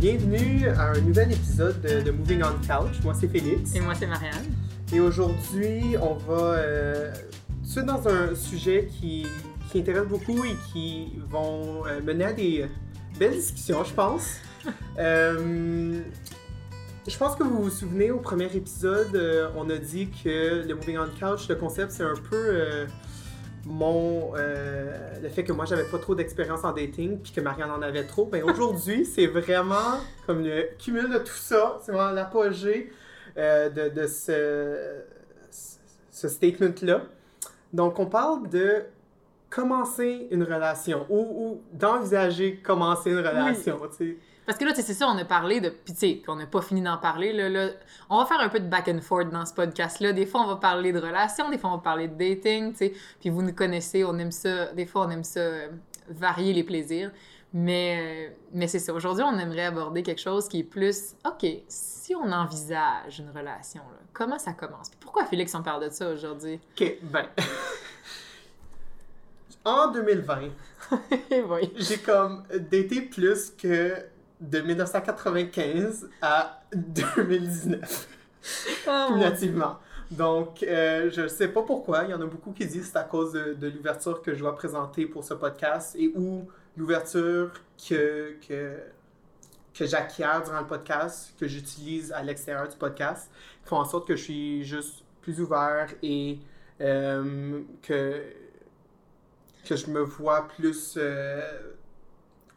Bienvenue à un nouvel épisode de, de Moving on Couch. Moi, c'est Félix. Et moi, c'est Marianne. Et aujourd'hui, on va euh, tout dans un sujet qui, qui intéresse beaucoup et qui vont euh, mener à des belles discussions, je pense. Euh, je pense que vous vous souvenez, au premier épisode, euh, on a dit que le Moving on Couch, le concept, c'est un peu mon euh, le fait que moi j'avais pas trop d'expérience en dating puis que Marianne en avait trop. Ben aujourd'hui, c'est vraiment comme le cumul de tout ça. C'est vraiment l'apogée euh, de, de ce, ce statement-là. Donc, on parle de commencer une relation ou, ou d'envisager commencer une relation. Parce que là, tu sais, c'est ça, on a parlé de. Puis, tu sais, puis on n'a pas fini d'en parler. Là, là. On va faire un peu de back and forth dans ce podcast-là. Des fois, on va parler de relations, des fois, on va parler de dating, tu sais. Puis, vous nous connaissez, on aime ça. Des fois, on aime ça euh, varier les plaisirs. Mais, euh, mais c'est ça. Aujourd'hui, on aimerait aborder quelque chose qui est plus. OK, si on envisage une relation, là, comment ça commence? Puis pourquoi Félix on parle de ça aujourd'hui? Ok, ben. en 2020, oui. j'ai comme daté plus que de 1995 à 2019, Oh, mon cumulativement. Donc, euh, je sais pas pourquoi. Il y en a beaucoup qui disent que c'est à cause de, de l'ouverture que je dois présenter pour ce podcast et ou l'ouverture que, que, que j'acquiers durant le podcast, que j'utilise à l'extérieur du podcast, qui font en sorte que je suis juste plus ouvert et euh, que, que je me vois plus euh,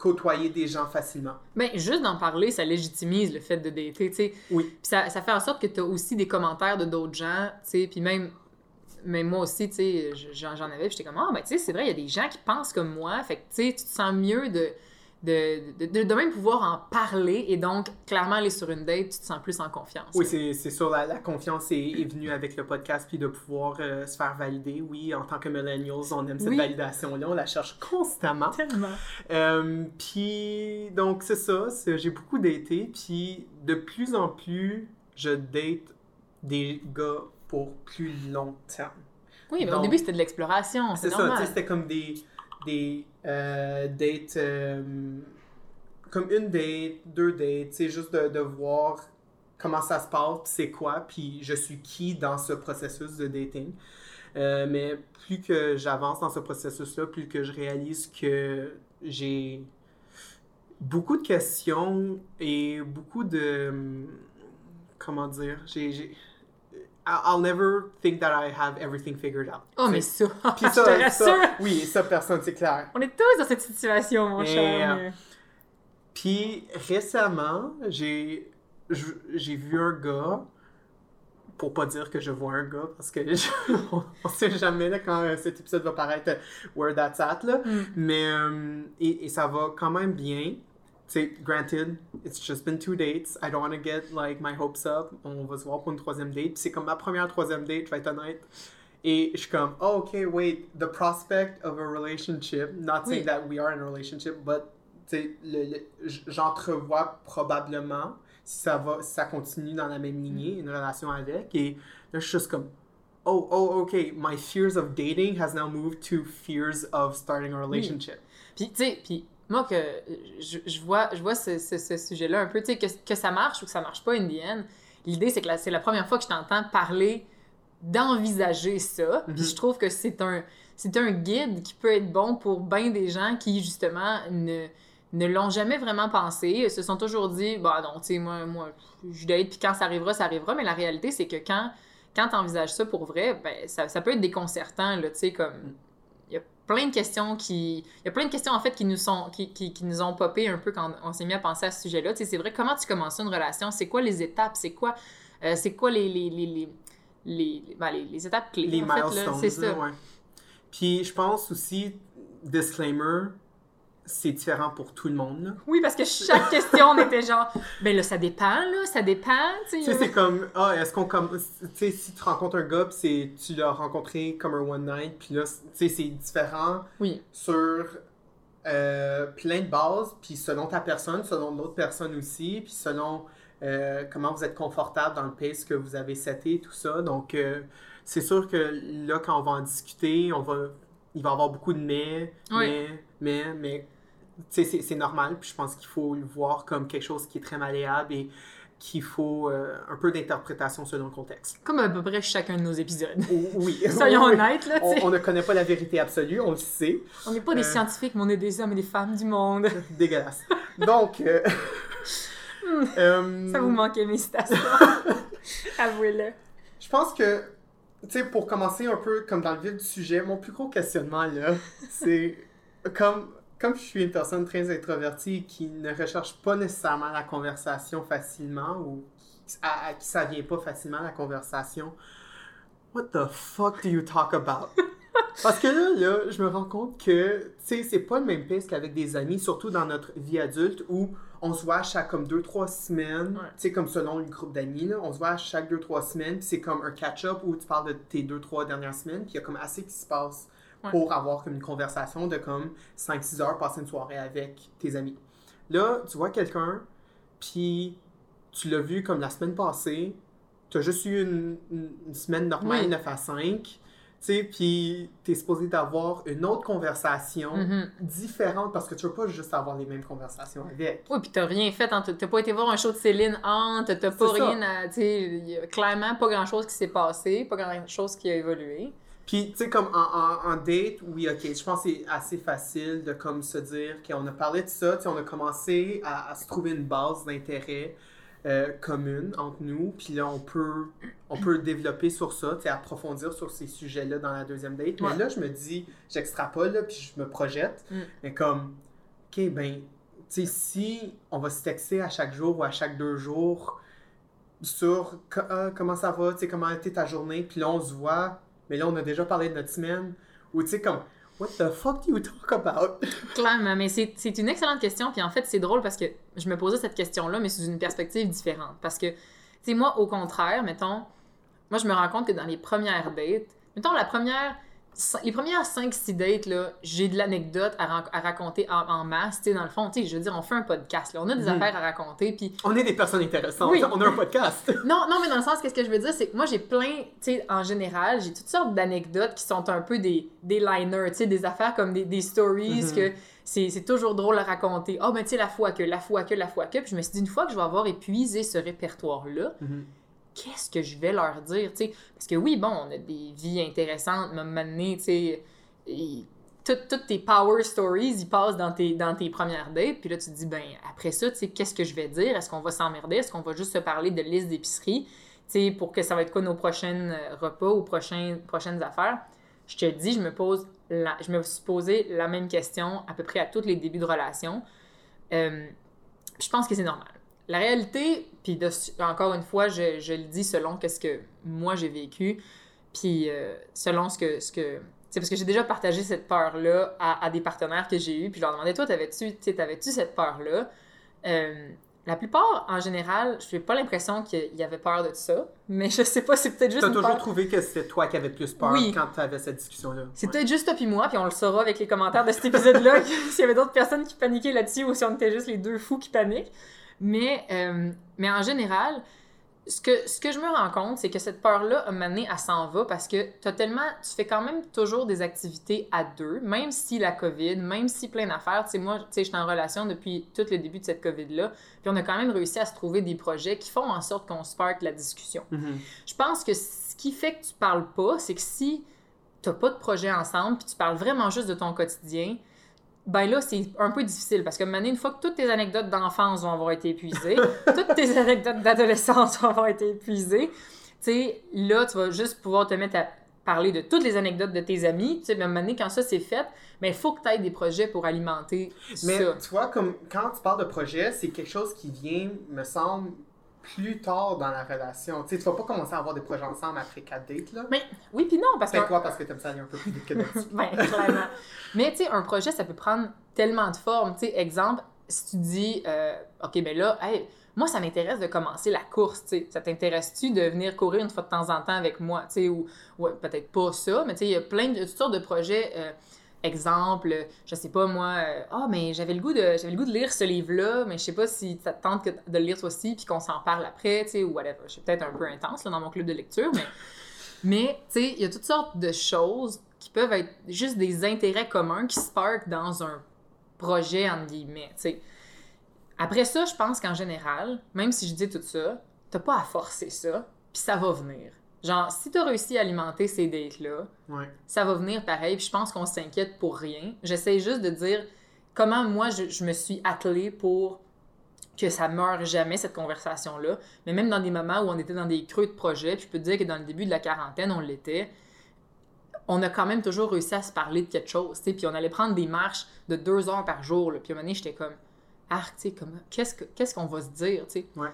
côtoyer des gens facilement. Ben, juste d'en parler, ça légitimise le fait de dater, tu sais. Oui. Puis ça, ça fait en sorte que tu as aussi des commentaires de d'autres gens, tu sais, puis même, même moi aussi, tu sais, j'en avais, j'étais comme, ah, ben, tu sais, c'est vrai, il y a des gens qui pensent comme moi, fait que, tu sais, tu te sens mieux de, de, de, de- de même pouvoir en parler, et donc, clairement, aller sur une date, tu te sens plus en confiance. Oui, c'est c'est sûr, la, la confiance est, est venue avec le podcast, puis de pouvoir euh, se faire valider. Oui, en tant que millennials, on aime cette Oui. validation-là, on la cherche constamment. Tellement. Euh, puis, donc, c'est ça, j'ai beaucoup daté, puis de plus en plus, je date des gars pour plus long terme. Oui, mais au début, c'était de l'exploration, c'est C'est ça, normal. c'était comme des, des euh, dates, euh, comme une date, deux dates, c'est juste de, de voir comment ça se passe, c'est quoi, puis je suis qui dans ce processus de dating. Euh, mais plus que j'avance dans ce processus-là, plus que je réalise que j'ai beaucoup de questions et beaucoup de... Comment dire? J'ai... I'll never think that I have everything figured out. Oh, mais ça, puis je ça, oui, ça, personne, c'est clair. On est tous dans cette situation, mon cher. euh, Puis récemment, j'ai vu un gars, pour pas dire que je vois un gars, parce que je- on, on sait jamais là, quand euh, cet épisode va paraître euh, where that's at, là. Mm. Mais, euh, et, et ça va quand même bien. Tu sais, granted, it's just been two dates. I don't want to get like my hopes up. On va se voir pour une troisième date. C'est comme ma première troisième date, je vais être honnête. Et je suis comme, oh, ok, wait, the prospect of a relationship, not saying Oui. that we are in a relationship, but j'entrevois probablement, si ça va, si ça continue dans la même lignée, une relation avec. Et là, je suis juste comme, oh, oh, ok, my fears of dating has now moved to fears of starting a relationship. Puis, tu sais, puis moi, que je, je vois, je vois ce, ce- ce sujet-là un peu, tu sais, que, que ça marche ou que ça marche pas, in the end, l'idée, c'est que c'est la première fois que je t'entends parler d'envisager ça. Puis Mhm. je trouve que c'est un, c'est un guide qui peut être bon pour bien des gens qui, justement, ne, ne l'ont jamais vraiment pensé, se sont toujours dit, bah non, tu sais, moi, moi, je date, puis quand ça arrivera, ça arrivera. Mais la réalité, c'est que quand, quand tu envisages ça pour vrai, ben, ça, ça peut être déconcertant, là, tu sais, comme a plein de questions qui il y a plein de questions en fait qui nous sont qui, qui, qui nous ont popé un peu quand on s'est mis à penser à ce sujet-là. Tu sais, c'est vrai comment tu commences une relation, c'est quoi les étapes, c'est quoi euh, c'est quoi les les, les, les, les, ben, les- les étapes clés les en milestones. c'est ça. ouais. Puis je pense aussi, disclaimer, c'est différent pour tout le monde. là. Oui, parce que chaque question on était genre ben là ça dépend là, ça dépend, tu sais, c'est comme, ah, est-ce qu'on comme, tu sais, si tu rencontres un gars, c'est, tu l'as rencontré comme un one night, puis là, tu sais, c'est différent Oui. sur euh, plein de bases, puis selon ta personne, selon l'autre personne aussi, puis selon euh, comment vous êtes confortable dans le pace que vous avez seté, tout ça. Donc, euh, c'est sûr que là, quand on va en discuter, on va, il va y avoir beaucoup de mais, Oui. mais, mais, mais, c'est- normal, puis je pense qu'il faut le voir comme quelque chose qui est très malléable et qu'il faut euh, un peu d'interprétation selon le contexte. Comme à peu près chacun de nos épisodes. Oui. Soyons Oui. honnêtes, là, On, ne connaît pas la vérité absolue, on le sait. On n'est pas des Euh. scientifiques, mais on est des hommes et des femmes du monde. Dégueulasse. Donc, euh, euh, Ça vous manquait mes citations. Avouez-le. je pense que, tu sais, pour commencer un peu comme dans le vif du sujet, mon plus gros questionnement, là, c'est comme, comme je suis une personne très introvertie qui ne recherche pas nécessairement la conversation facilement ou qui, à, à qui ça vient pas facilement la conversation, what the fuck do you talk about? Parce que là, là, je me rends compte que, tu sais, c'est pas le même pace qu'avec des amis, surtout dans notre vie adulte où on se voit à chaque comme deux, trois semaines, Ouais. tu sais, comme selon le groupe d'amis, là, on se voit à chaque deux, trois semaines, puis c'est comme un catch-up où tu parles de tes deux, trois dernières semaines, puis il y a comme assez qui se passe Ouais. pour avoir comme une conversation de comme 5-6 heures, passer une soirée avec tes amis. Là, tu vois quelqu'un, puis tu l'as vu comme la semaine passée, tu as juste eu une, semaine normale, Oui. 9 à 5, tu sais, puis tu es supposé d'avoir une autre conversation Mhm. différente parce que tu veux pas juste avoir les mêmes conversations avec. Oui, puis t'as rien fait. hein. T'as pas été voir un show de Céline Hunt, t'as pas ça. rien à. Tu clairement pas grand chose qui s'est passé, pas grand chose qui a évolué. Puis, tu sais, comme en, en, en date, oui, ok, je pense que c'est assez facile de comme se dire qu'on a parlé de ça, tu sais, on a commencé à, à se trouver une base d'intérêt euh, commune entre nous, puis là, on peut, on peut développer sur ça, tu sais, approfondir sur ces sujets-là dans la deuxième date. Mais là, je me dis, j'extrapole, là, puis je me projette, Mm. mais comme, ok, ben, tu sais, si on va se texter à chaque jour ou à chaque deux jours sur ah, comment ça va, tu sais, comment a été ta journée, puis là, on se voit, mais là, on a déjà parlé de notre semaine, ou tu sais, comme, what the fuck do you talk about? Clairement, mais c'est une excellente question. Puis en fait, c'est drôle parce que je me posais cette question-là, mais sous une perspective différente. Parce que, tu sais, moi, au contraire, mettons, moi, je me rends compte que dans les premières dates, mettons, la première, les premières 5-6 dates, là, j'ai de l'anecdote à, raconter en, en masse. Dans le fond, je veux dire, on fait un podcast, là, on a des Mhm. affaires à raconter. Puis On est des personnes intéressantes, Oui. on a un podcast. non, non, mais dans le sens, qu'est-ce que je veux dire, c'est que moi, j'ai plein, en général, j'ai toutes sortes d'anecdotes qui sont un peu des, des liners, des affaires comme des, des stories Mhm. que c'est c'est toujours drôle à raconter. Ah, ben, tu sais, la fois que, la fois que, la fois que. Puis je me suis dit, une fois que je vais avoir épuisé ce répertoire-là, qu'est-ce que je vais leur dire, tu sais? Parce que oui, bon, on a des vies intéressantes, même donné, tu sais, toutes tes power stories, ils passent dans tes, dans tes premières dates, puis là, tu te dis, ben, après ça, tu sais, qu'est-ce que je vais dire? Est-ce qu'on va s'emmerder? Est-ce qu'on va juste se parler de liste d'épicerie? Tu sais, pour que ça va être quoi nos prochains euh, repas ou prochains, prochaines affaires? Je te dis, je me pose, la, je me suis posé la même question à peu près à tous les débuts de relation. Euh, je pense que c'est normal. La réalité, puis encore une fois, je, je le dis selon ce que moi j'ai vécu, puis euh, selon ce que... Ce que c'est parce que j'ai déjà partagé cette peur-là à, à des partenaires que j'ai eus, puis je leur demandais, toi, t'avais-tu tu t'avais-tu cette peur-là? Euh, la plupart, en général, je n'ai pas l'impression qu'il y avait peur de ça, mais je sais pas, c'est peut-être juste T'as toujours peur... trouvé que c'était toi qui avais plus peur Oui. quand t'avais cette discussion-là. C'est Ouais. peut-être juste toi puis moi, puis on le saura avec les commentaires de cet épisode-là, s'il y avait d'autres personnes qui paniquaient là-dessus ou si on était juste les deux fous qui paniquent. Mais, euh, mais en général, ce que, ce que je me rends compte, c'est que cette peur-là, à un elle s'en va parce que t'as tellement, tu fais quand même toujours des activités à deux, même si la COVID, même si plein d'affaires. Tu sais, moi, tu sais, j'étais en relation depuis tout le début de cette COVID-là, puis on a quand même réussi à se trouver des projets qui font en sorte qu'on spark la discussion. Mhm. Je pense que ce qui fait que tu parles pas, c'est que si t'as pas de projet ensemble, puis tu parles vraiment juste de ton quotidien, ben là, c'est un peu difficile parce que maintenant, une fois que toutes tes anecdotes d'enfance vont avoir été épuisées, toutes tes anecdotes d'adolescence vont avoir été épuisées, tu sais, là, tu vas juste pouvoir te mettre à parler de toutes les anecdotes de tes amis. Tu sais, ben, maintenant, quand ça c'est fait, mais il faut que tu aies des projets pour alimenter Mais ça. tu vois, comme quand tu parles de projet, c'est quelque chose qui vient, me semble, plus tard dans la relation. Tu sais, tu vas pas commencer à avoir des projets ensemble après quatre dates, là. Oui, puis non, parce que quoi? Parce que t'aimes ça aller un peu plus vite que. Ben, clairement. Mais tu sais, un projet, ça peut prendre tellement de formes. Tu sais, exemple, si tu dis, euh, OK, ben là, hey, moi, ça m'intéresse de commencer la course, tu sais. Ça t'intéresse-tu de venir courir une fois de temps en temps avec moi, tu sais, ou, ouais, peut-être pas ça, mais tu sais, il y a plein de toutes sortes de projets. euh, exemple, je sais pas moi, euh, ah, mais j'avais le goût de j'avais le goût de lire ce livre-là, mais je sais pas si ça te tente de le lire toi aussi, puis qu'on s'en parle après, tu sais, ou whatever. Je suis peut-être un peu intense dans mon club de lecture, mais, mais tu sais, il y a toutes sortes de choses qui peuvent être juste des intérêts communs qui spark dans un projet, entre guillemets, tu sais. Après ça, je pense qu'en général, même si je dis tout ça, t'as pas à forcer ça, puis ça va venir. Genre, si t'as réussi à alimenter ces dates-là, Ouais. ça va venir pareil, puis je pense qu'on s'inquiète pour rien. J'essaie juste de dire comment moi, je, je me suis attelée pour que ça meure jamais, cette conversation-là. Mais même dans des moments où on était dans des creux de projet, puis je peux te dire que dans le début de la quarantaine, on l'était, on a quand même toujours réussi à se parler de quelque chose, tu puis on allait prendre des marches de deux heures par jour, là, puis à un moment donné, j'étais comme, arc, tu qu'est-ce que- qu'est-ce qu'on va se dire, tu. Ouais.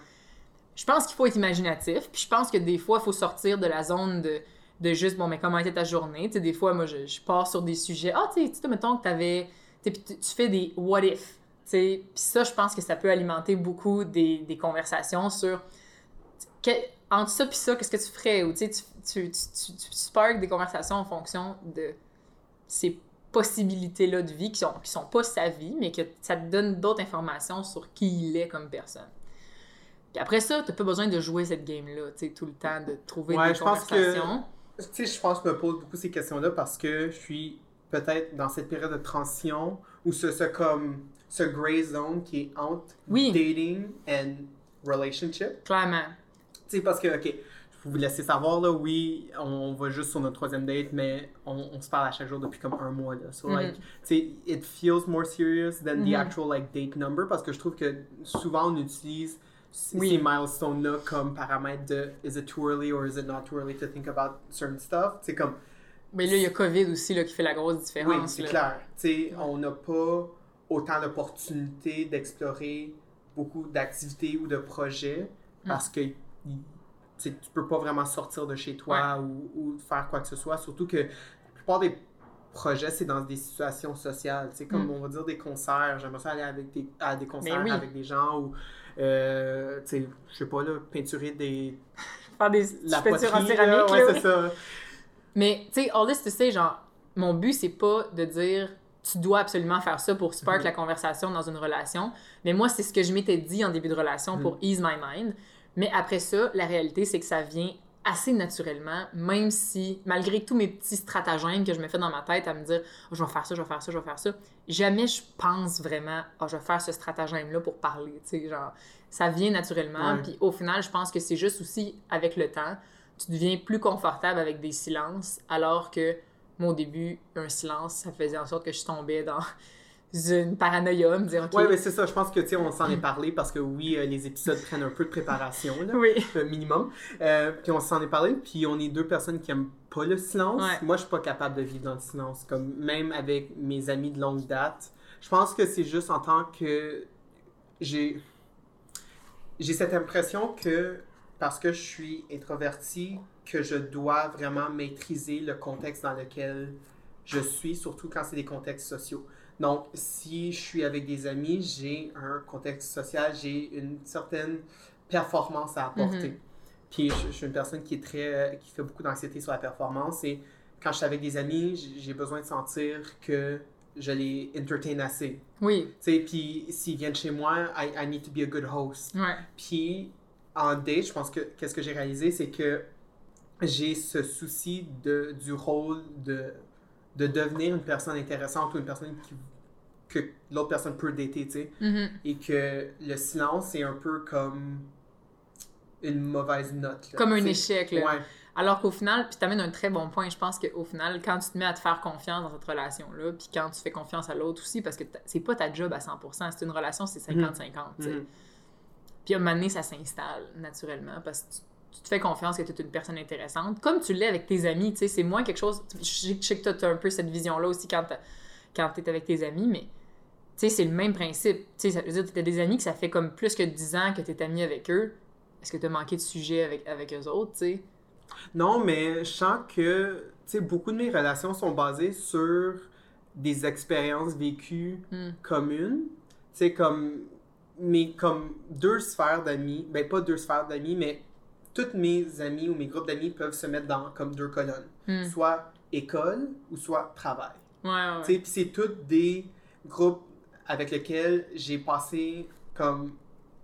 Je pense qu'il faut être imaginatif, puis je pense que des fois, il faut sortir de la zone de, de juste, bon, mais comment était ta journée, tu sais, des fois, moi, je, pars sur des sujets, ah, tu sais, mettons que t'avais, tu tu, fais des what if, tu sais, puis ça, je pense que ça peut alimenter beaucoup des, des conversations sur entre ça puis ça, qu'est-ce que tu ferais? Ou tu tu, tu, tu, sparks des conversations en fonction de ces possibilités-là de vie qui sont, qui sont pas sa vie, mais que ça te donne d'autres informations sur qui il est comme personne. Puis après ça, t'as pas besoin de jouer cette game-là, tu sais, tout le temps, de trouver Ouais, des je pense que- conversations. Tu sais, je pense que je me pose beaucoup ces questions-là parce que je suis peut-être dans cette période de transition où ce, ce comme ce gray zone qui est entre Oui. dating and relationship. Clairement. Tu sais, parce que, ok, je peux vous laisser savoir, là, oui, on va juste sur notre troisième date, mais on, on se parle à chaque jour depuis comme un mois, là. So, Mhm. like, tu sais, it feels more serious than the Mhm. actual, like, date number parce que je trouve que souvent on utilise Oui. ces milestones-là comme paramètre de is it too early or is it not too early to think about certain stuff? C'est comme, Mais là, il y a COVID aussi là, qui fait la grosse différence. oui, c'est clair. On n'a pas autant d'opportunités d'explorer beaucoup d'activités ou de projets parce que y- tu tu peux pas vraiment sortir de chez toi ou, ou faire quoi que ce soit. Surtout que la plupart des projets, c'est dans des situations sociales. C'est comme, Mm. on va dire, des concerts. J'aimerais ça aller avec des, à des concerts oui. avec des gens ou, euh, tu sais, je sais pas, là, peinturer des... Faire des La peintures en poterie, là, céramique, ouais, là, c'est ça. Mais, tu sais, all this to say, genre, mon but, c'est pas de dire tu dois absolument faire ça pour spark Mhm. la conversation dans une relation. Mais moi, c'est ce que je m'étais dit en début de relation pour Mhm. ease my mind. Mais après ça, la réalité, c'est que ça vient assez naturellement, même si, malgré tous mes petits stratagèmes que je me fais dans ma tête à me dire Oh, je vais faire ça, je vais faire ça, je vais faire ça, jamais je pense vraiment oh, je vais faire ce stratagème-là pour parler. Tu sais, genre, ça vient naturellement. Puis au final, je pense que c'est juste aussi avec le temps, tu deviens plus confortable avec des silences, alors que moi, au début, un silence, ça faisait en sorte que je tombais dans une paranoïa, me dire, OK, Ouais, mais c'est ça. Je pense que, tu sais, on s'en est parlé parce que oui, euh, les épisodes prennent un peu de préparation, là. oui, euh, minimum. Euh, puis on s'en est parlé, puis on est deux personnes qui aiment pas le silence. Ouais. Moi, je suis pas capable de vivre dans le silence, comme même avec mes amis de longue date. Je pense que c'est juste en tant que j'ai j'ai cette impression que parce que je suis introverti, que je dois vraiment maîtriser le contexte dans lequel je suis, surtout quand c'est des contextes sociaux. Donc, si je suis avec des amis, j'ai un contexte social, j'ai une certaine performance à apporter. Mhm. Puis je, je suis une personne qui est très qui fait beaucoup d'anxiété sur la performance et quand je suis avec des amis, j'ai- j'ai besoin de sentir que je les entertain assez. oui, Tu sais, puis s'ils viennent chez moi, I, I need to be a good host. ouais, Puis en date, je pense que qu'est-ce que j'ai réalisé, c'est que j'ai ce souci de, du rôle de, de devenir une personne intéressante ou une personne qui, que l'autre personne peut dater, tu sais. Mhm. Et que le silence, c'est un peu comme une mauvaise note. là, comme un échec, là. Ouais. Alors qu'au final, puis t'amènes un très bon point, je pense qu'au final, quand tu te mets à te faire confiance dans cette relation-là, puis quand tu fais confiance à l'autre aussi, parce que c'est pas ta job à 100%, c'est une relation, c'est 50-50, tu sais. Mhm. Puis à un moment donné, ça s'installe naturellement parce que tu, tu te fais confiance que tu es une personne intéressante. Comme tu l'es avec tes amis, tu sais, c'est moins quelque chose. Je sais- sais que tu as un peu cette vision-là aussi quand tu es avec tes amis, mais tu sais, c'est le même principe. Tu sais, ça veut dire que tu as des amis que ça fait comme plus que 10 ans que tu es ami avec eux. Est-ce que tu as manqué de sujet avec, avec eux autres, tu sais? Non, mais je sens que tu sais, beaucoup de mes relations sont basées sur des expériences vécues Hmm. communes. C'est comme, mes, comme deux sphères d'amis, ben pas deux sphères d'amis, mais toutes mes amis ou mes groupes d'amis peuvent se mettre dans comme deux colonnes. Hmm. Soit école ou soit travail. Ouais, ouais, Puis c'est tous des groupes avec lesquels j'ai passé comme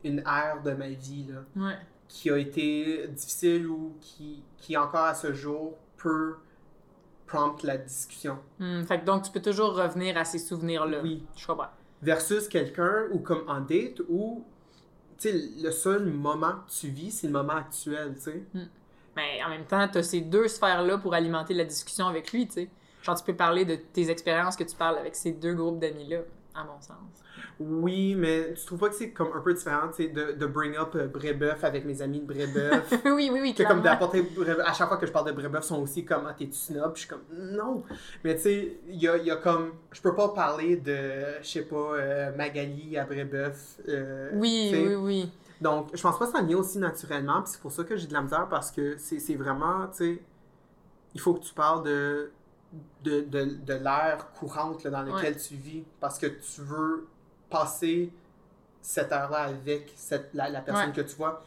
une ère de ma vie, là ouais. Qui a été difficile ou qui, qui encore à ce jour peut prompte la discussion. Hmm, Fait que donc, tu peux toujours revenir à ces souvenirs-là. Oui. Je comprends. versus quelqu'un ou comme en date où le seul moment que tu vis, c'est le moment actuel, tu sais. Mais en même temps, tu as ces deux sphères-là pour alimenter la discussion avec lui, tu sais. Genre, tu peux parler de tes expériences que tu parles avec ces deux groupes d'amis-là, à mon sens. Oui, mais tu trouves pas que c'est comme un peu différent, tu sais, de, de bring up euh, Brébeuf avec mes amis de Brébeuf? oui, oui, oui, que comme clairement. d'apporter Brébeuf- à chaque fois que je parle de Brébeuf, ils sont aussi comme, ah, t'es-tu snob? Je suis comme, non. Mais tu sais, il y a, y a comme, je peux pas parler de, je sais pas, euh, Magali à Brébeuf. euh, Oui, oui, oui. Donc, je pense pas que ça vient aussi naturellement, puis c'est pour ça que j'ai de la misère, parce que c'est c'est vraiment, tu sais, il faut que tu parles de, de, de, de l'ère courante là, dans laquelle tu vis, parce que tu veux passer cette heure-là avec cette, la, la personne Ouais. que tu vois.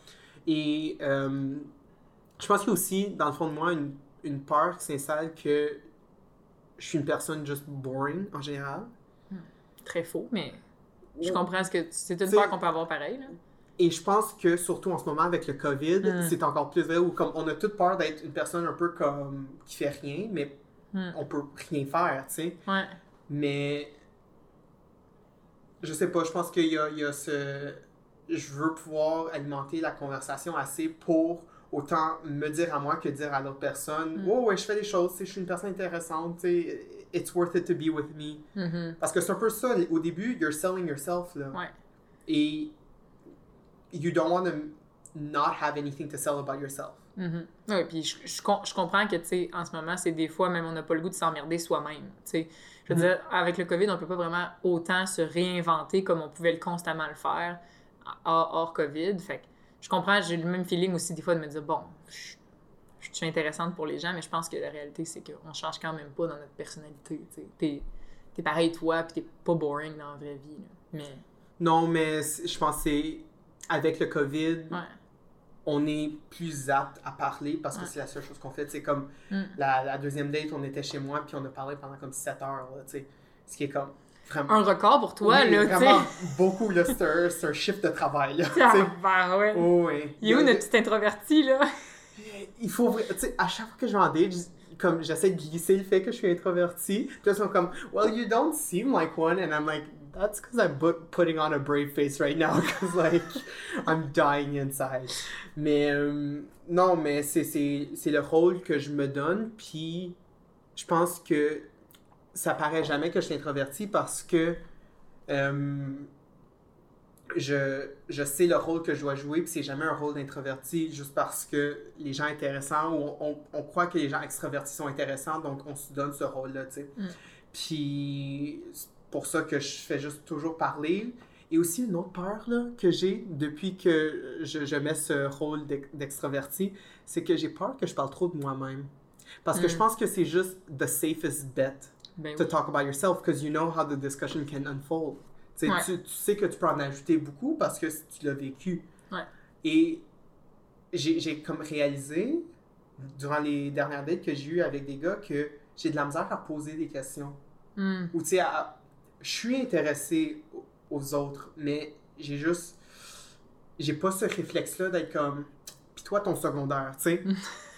Et euh, je pense qu'il y a aussi, dans le fond de moi, une, une peur qui s'installe que je suis une personne juste boring en général. Très faux, mais je comprends ce que c'est une peur qu'on peut avoir pareil. Là. Et je pense que surtout en ce moment avec le COVID, Mm. c'est encore plus vrai où comme on a toute peur d'être une personne un peu comme qui fait rien, mais Mm. on peut rien faire, tu sais. Ouais. Mais je sais pas, je pense qu'il y a, il y a ce. Je veux pouvoir alimenter la conversation assez pour autant me dire à moi que dire à l'autre personne Mm. Oh, ouais, je fais des choses, je suis une personne intéressante, tu sais, it's worth it to be with me. Mhm. Parce que c'est un peu ça, au début, you're selling yourself, là. Ouais. Et you don't want to not have anything to sell about yourself. Mhm. Oui, puis je, je, je comprends que, tu sais, en ce moment, c'est des fois, même on n'a pas le goût de s'emmerder soi-même, tu sais. Je veux Mhm. dire, avec le COVID, on peut pas vraiment autant se réinventer comme on pouvait le constamment le faire hors, hors COVID. Fait que je comprends, j'ai le même feeling aussi des fois de me dire, bon, je, je suis intéressante pour les gens, mais je pense que la réalité, c'est qu'on change quand même pas dans notre personnalité, tu sais. T'es, pareil toi, puis t'es pas boring dans la vraie vie, là. Mais, Non, mais je pense que c'est avec le COVID, ouais. On est plus apte à parler parce que Ouais. c'est la seule chose qu'on fait. C'est comme Mm. la, la deuxième date, on était chez moi puis on a parlé pendant comme 7 heures, là. Ce qui est comme vraiment. Un record pour toi, Oui, là, tu sais. vraiment beaucoup, là. C'est un, c'est un chiffre de travail, là. Ah, ben ouais. Oh, oui. Il est où notre petit introverti, là? il faut tu sais à chaque fois que je vais en date comme j'essaie de glisser le fait que je suis introverti puis là ils sont comme well you don't seem like one and I'm like that's because I'm bu- putting on a brave face right now because like I'm dying inside mais euh, non mais c'est c'est c'est le rôle que je me donne puis je pense que ça paraît jamais que je suis introverti parce que euh, je, je sais le rôle que je dois jouer, puis c'est jamais un rôle d'introverti juste parce que les gens intéressants, ou on, on, on croit que les gens extravertis sont intéressants, donc on se donne ce rôle-là, tu sais. Mm. Puis pour ça que je fais juste toujours parler. Et aussi une autre peur là, que j'ai depuis que je, je mets ce rôle d'ex- d'extraverti, c'est que j'ai peur que je parle trop de moi-même. Parce que Mm. je pense que c'est juste the safest bet Ben to oui. talk about yourself because you know how the discussion can unfold. Ouais. tu, tu sais que tu peux en ajouter beaucoup parce que tu l'as vécu. Ouais. Et j'ai comme réalisé durant les dernières dates que j'ai eues avec des gars que j'ai de la misère à poser des questions. Hmm. Ou tu sais, à- je suis intéressé aux- autres, mais j'ai juste. J'ai pas ce réflexe-là d'être comme. Puis toi, ton secondaire, tu sais.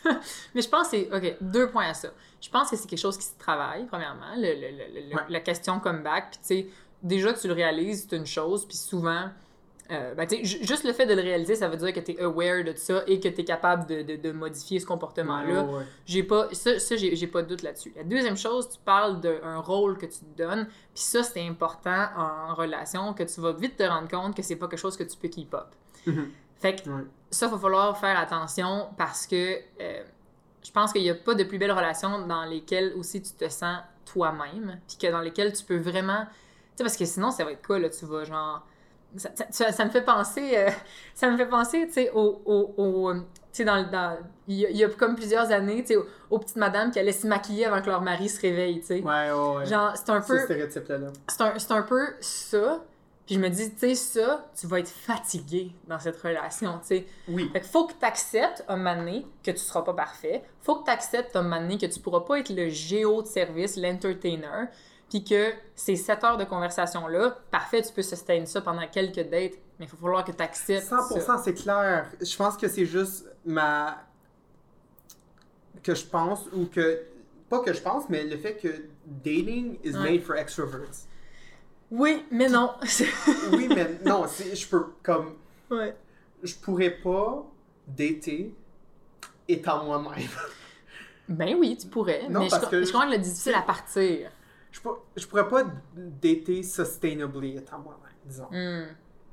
Mais je pense que c'est. OK, deux points à ça. Je pense que c'est quelque chose qui se travaille, premièrement, le, le- le- le- Ouais. la question comeback. Puis, tu sais, déjà que tu le réalises, c'est une chose. Puis souvent, euh, ben, juste le fait de le réaliser, ça veut dire que tu es aware de ça et que tu es capable de, de- de modifier ce comportement-là. Ouais, ouais. J'ai pas, ça, ça j'ai pas de doute là-dessus. La deuxième chose, tu parles d'un rôle que tu te donnes, puis ça, c'est important en relation, que tu vas vite te rendre compte que c'est pas quelque chose que tu peux keep up. Mhm. Fait que Ouais. ça, il va falloir faire attention parce que euh, je pense qu'il n'y a pas de plus belle relation dans lesquelles aussi tu te sens toi-même, puis que dans lesquelles tu peux vraiment. Tu sais, parce que sinon, ça va être quoi, là? Tu vas genre. Ça, ça- ça- ça me fait penser, euh, ça me fait penser, tu sais, au. au, au- tu sais, dans, le- dans, il, y a, il y a comme plusieurs années, tu sais, aux, aux petites madames qui allaient se maquiller avant que leur mari se réveille, tu sais. Ouais, ouais, ouais. Genre, c'est un Ce peu stéréotype-là. c'est un, c'est un peu ça. Puis je me dis, tu sais, ça, tu vas être fatigué dans cette relation, tu sais. Oui. Fait qu'il faut que tu acceptes un moment donné que tu seras pas parfait. faut que tu acceptes un moment donné que tu pourras pas être le géo de service, l'entertainer. Puis que ces 7 heures de conversation-là, parfait, tu peux sustain ça pendant quelques dates, mais il va falloir que tu acceptes 100%, ça. c'est clair. Je pense que c'est juste ma. que je pense, ou que. Pas que je pense, mais le fait que dating is Ouais. made for extroverts. Oui, mais non. oui, mais non, je peux, comme, ouais. je pourrais pas dater étant moi-même. Ben oui, tu pourrais. Non, mais je, que- je crois que le difficile à partir. Je, pour- je pourrais pas dater sustainably étant moi-même, disons. Hmm.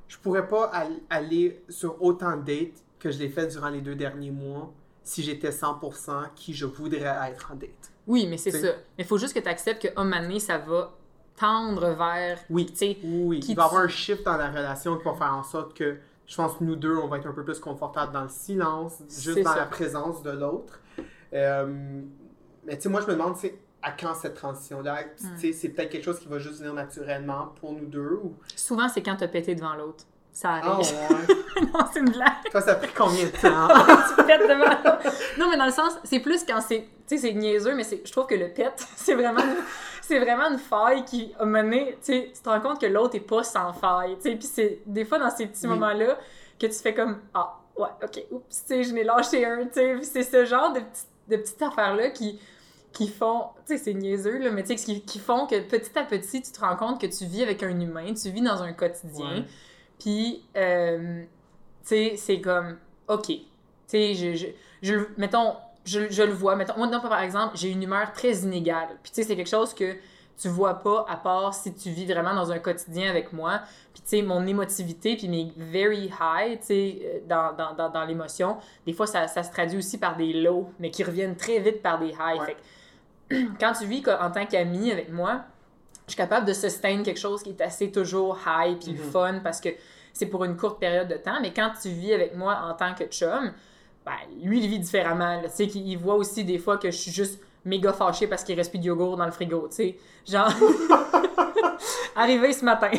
Je pourrais pas al- aller sur autant de dates que je l'ai fait durant les deux derniers mois si j'étais 100% qui je voudrais être en date. Oui, mais c'est ça. Mais il faut juste que tu acceptes qu'à un moment donné, ça va tendre vers. Oui. Oui, Qui il va y avoir un shift dans la relation qui va faire en sorte que je pense que nous deux, on va être un peu plus confortables dans le silence, juste dans ça. la présence de l'autre. Euh, mais tu sais, moi, je me demande, c'est à quand cette transition-là? Tu sais, c'est peut-être quelque chose qui va juste venir naturellement pour nous deux ou... souvent, c'est quand t'as pété devant l'autre. Ça Ah arrive. ouais. non, c'est une blague. Toi, ça a pris combien de temps? tu pètes devant l'autre. Non, mais dans le sens, c'est plus quand c'est. Tu sais, c'est niaiseux, mais je trouve que le pet, c'est vraiment. C'est vraiment une faille qui, a mené, tu sais, tu te rends compte que l'autre est pas sans faille, tu sais, puis c'est des fois dans ces petits moments-là que tu fais comme, ah, ouais, ok, oups, tu sais, je n'ai lâché un, tu sais, c'est ce genre de, petites- de petites affaires-là qui, qui font, tu sais, c'est niaiseux, là, mais tu sais, qui, qui font que petit à petit, tu te rends compte que tu vis avec un humain, tu vis dans un quotidien, puis, euh, tu sais, c'est comme, OK. Tu sais, je, je, je, mettons, je, je le vois. Mettons, moi, non, par exemple, j'ai une humeur très inégale. Puis, tu sais, c'est quelque chose que tu vois pas à part si tu vis vraiment dans un quotidien avec moi. Puis, tu sais, mon émotivité, puis mes very high, tu sais, euh, dans, dans, dans, dans l'émotion, des fois, ça, ça se traduit aussi par des lows, mais qui reviennent très vite par des highs. Ouais. Fait que, quand tu vis en tant qu'ami avec moi, je suis capable de sustain quelque chose qui est assez toujours high puis Mhm. fun parce que c'est pour une courte période de temps. Mais quand tu vis avec moi en tant que chum, ben, lui, il vit différemment. Tu sais, qu'il il voit aussi des fois que je suis juste méga fâchée parce qu'il reste plus de yogourt dans le frigo, tu sais. Genre, arrivé ce matin.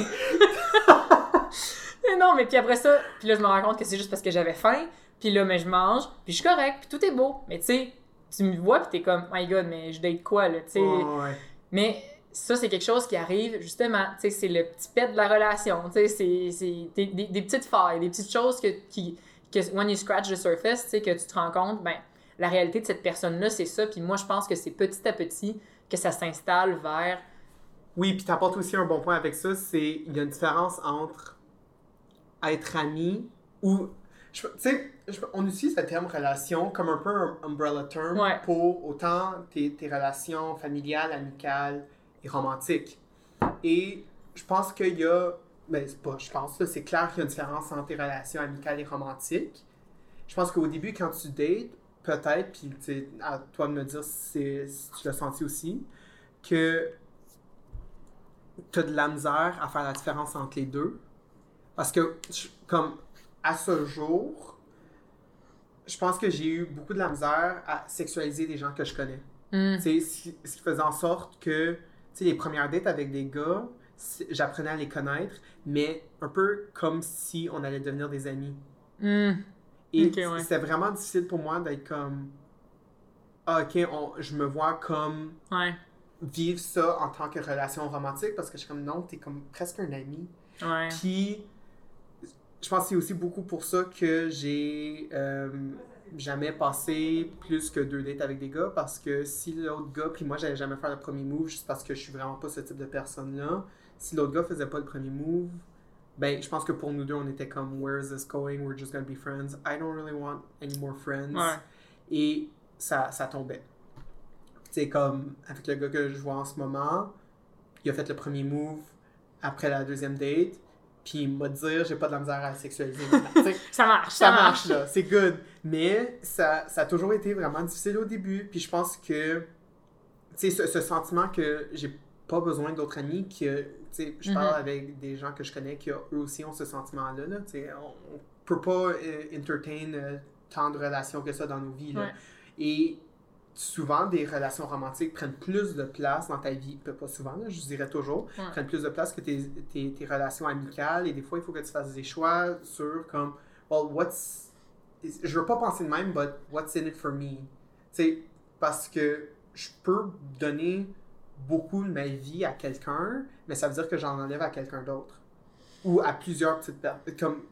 Mais non, mais puis après ça, puis là, je me rends compte que c'est juste parce que j'avais faim. Puis là, mais je mange, puis je suis correct, puis tout est beau. Mais tu sais, tu me vois, puis t'es comme, my god, mais je date quoi, là, tu sais? Ouais. Mais ça, c'est quelque chose qui arrive, justement, tu sais, c'est le petit pet de la relation, tu sais, c'est- c'est des, des- des petites failles, des petites choses que, qui, que, when you scratch the surface, tu sais, que tu te rends compte, ben, la réalité de cette personne-là, c'est ça, puis moi, je pense que c'est petit à petit que ça s'installe vers... Oui, puis t'apportes aussi un bon point avec ça, c'est il y a une différence entre être ami ou tu sais, on utilise le terme relation comme un peu un umbrella term Ouais. pour autant tes, tes relations familiales, amicales et romantiques. Et je pense qu'il y a, ben c'est pas, je pense, là, c'est clair qu'il y a une différence entre tes relations amicales et romantiques. Je pense qu'au début, quand tu dates, peut-être, puis à toi de me dire si, si tu l'as senti aussi, que tu as de la misère à faire la différence entre les deux. Parce que, comme à ce jour, je pense que j'ai eu beaucoup de la misère à sexualiser des gens que je connais. Sais, ce qui faisait en sorte que, tu sais, les premières dates avec des gars, j'apprenais à les connaître, mais un peu comme si on allait devenir des amis. Hmm. Et Ok, ouais. c'était vraiment difficile pour moi d'être comme, ah, ok, on- je me vois comme Ouais, vivre ça en tant que relation romantique parce que je suis comme non, t'es comme presque un ami. ouais. Puis, je pense que c'est aussi beaucoup pour ça que j'ai euh, jamais passé plus que deux dates avec des gars parce que si l'autre gars, puis moi j'allais jamais faire le premier move juste parce que je suis vraiment pas ce type de personne-là, si l'autre gars faisait pas le premier move, ben je pense que pour nous deux on était comme where is this going, we're just gonna be friends, I don't really want any more friends. Ouais. Et ça, ça tombait. C'est comme avec le gars que je vois en ce moment, il a fait le premier move après la deuxième date, puis il m'a dit j'ai pas de la misère à sexualiser. Ça marche, ça marche là, c'est good. Mais ça, ça a toujours été vraiment difficile au début, puis je pense que, tu sais, ce, ce sentiment que j'ai pas besoin d'autres amis, que, tu sais, je parle Mhm. avec des gens que je connais qui, eux aussi, ont ce sentiment-là, là, tu sais, on, on peut pas euh, entertain euh, tant de relations que ça dans nos vies, là. Ouais. Et souvent, des relations romantiques prennent plus de place dans ta vie, Pas- souvent, là, je dirais toujours, prennent plus de place que tes, tes, tes relations amicales, et des fois, il faut que tu fasses des choix sur, comme, well, what's... Je veux pas penser de même, but what's in it for me? Tu sais, parce que je peux donner beaucoup de ma vie à quelqu'un, mais ça veut dire que j'en enlève à quelqu'un d'autre. Ou à plusieurs petites personnes, comme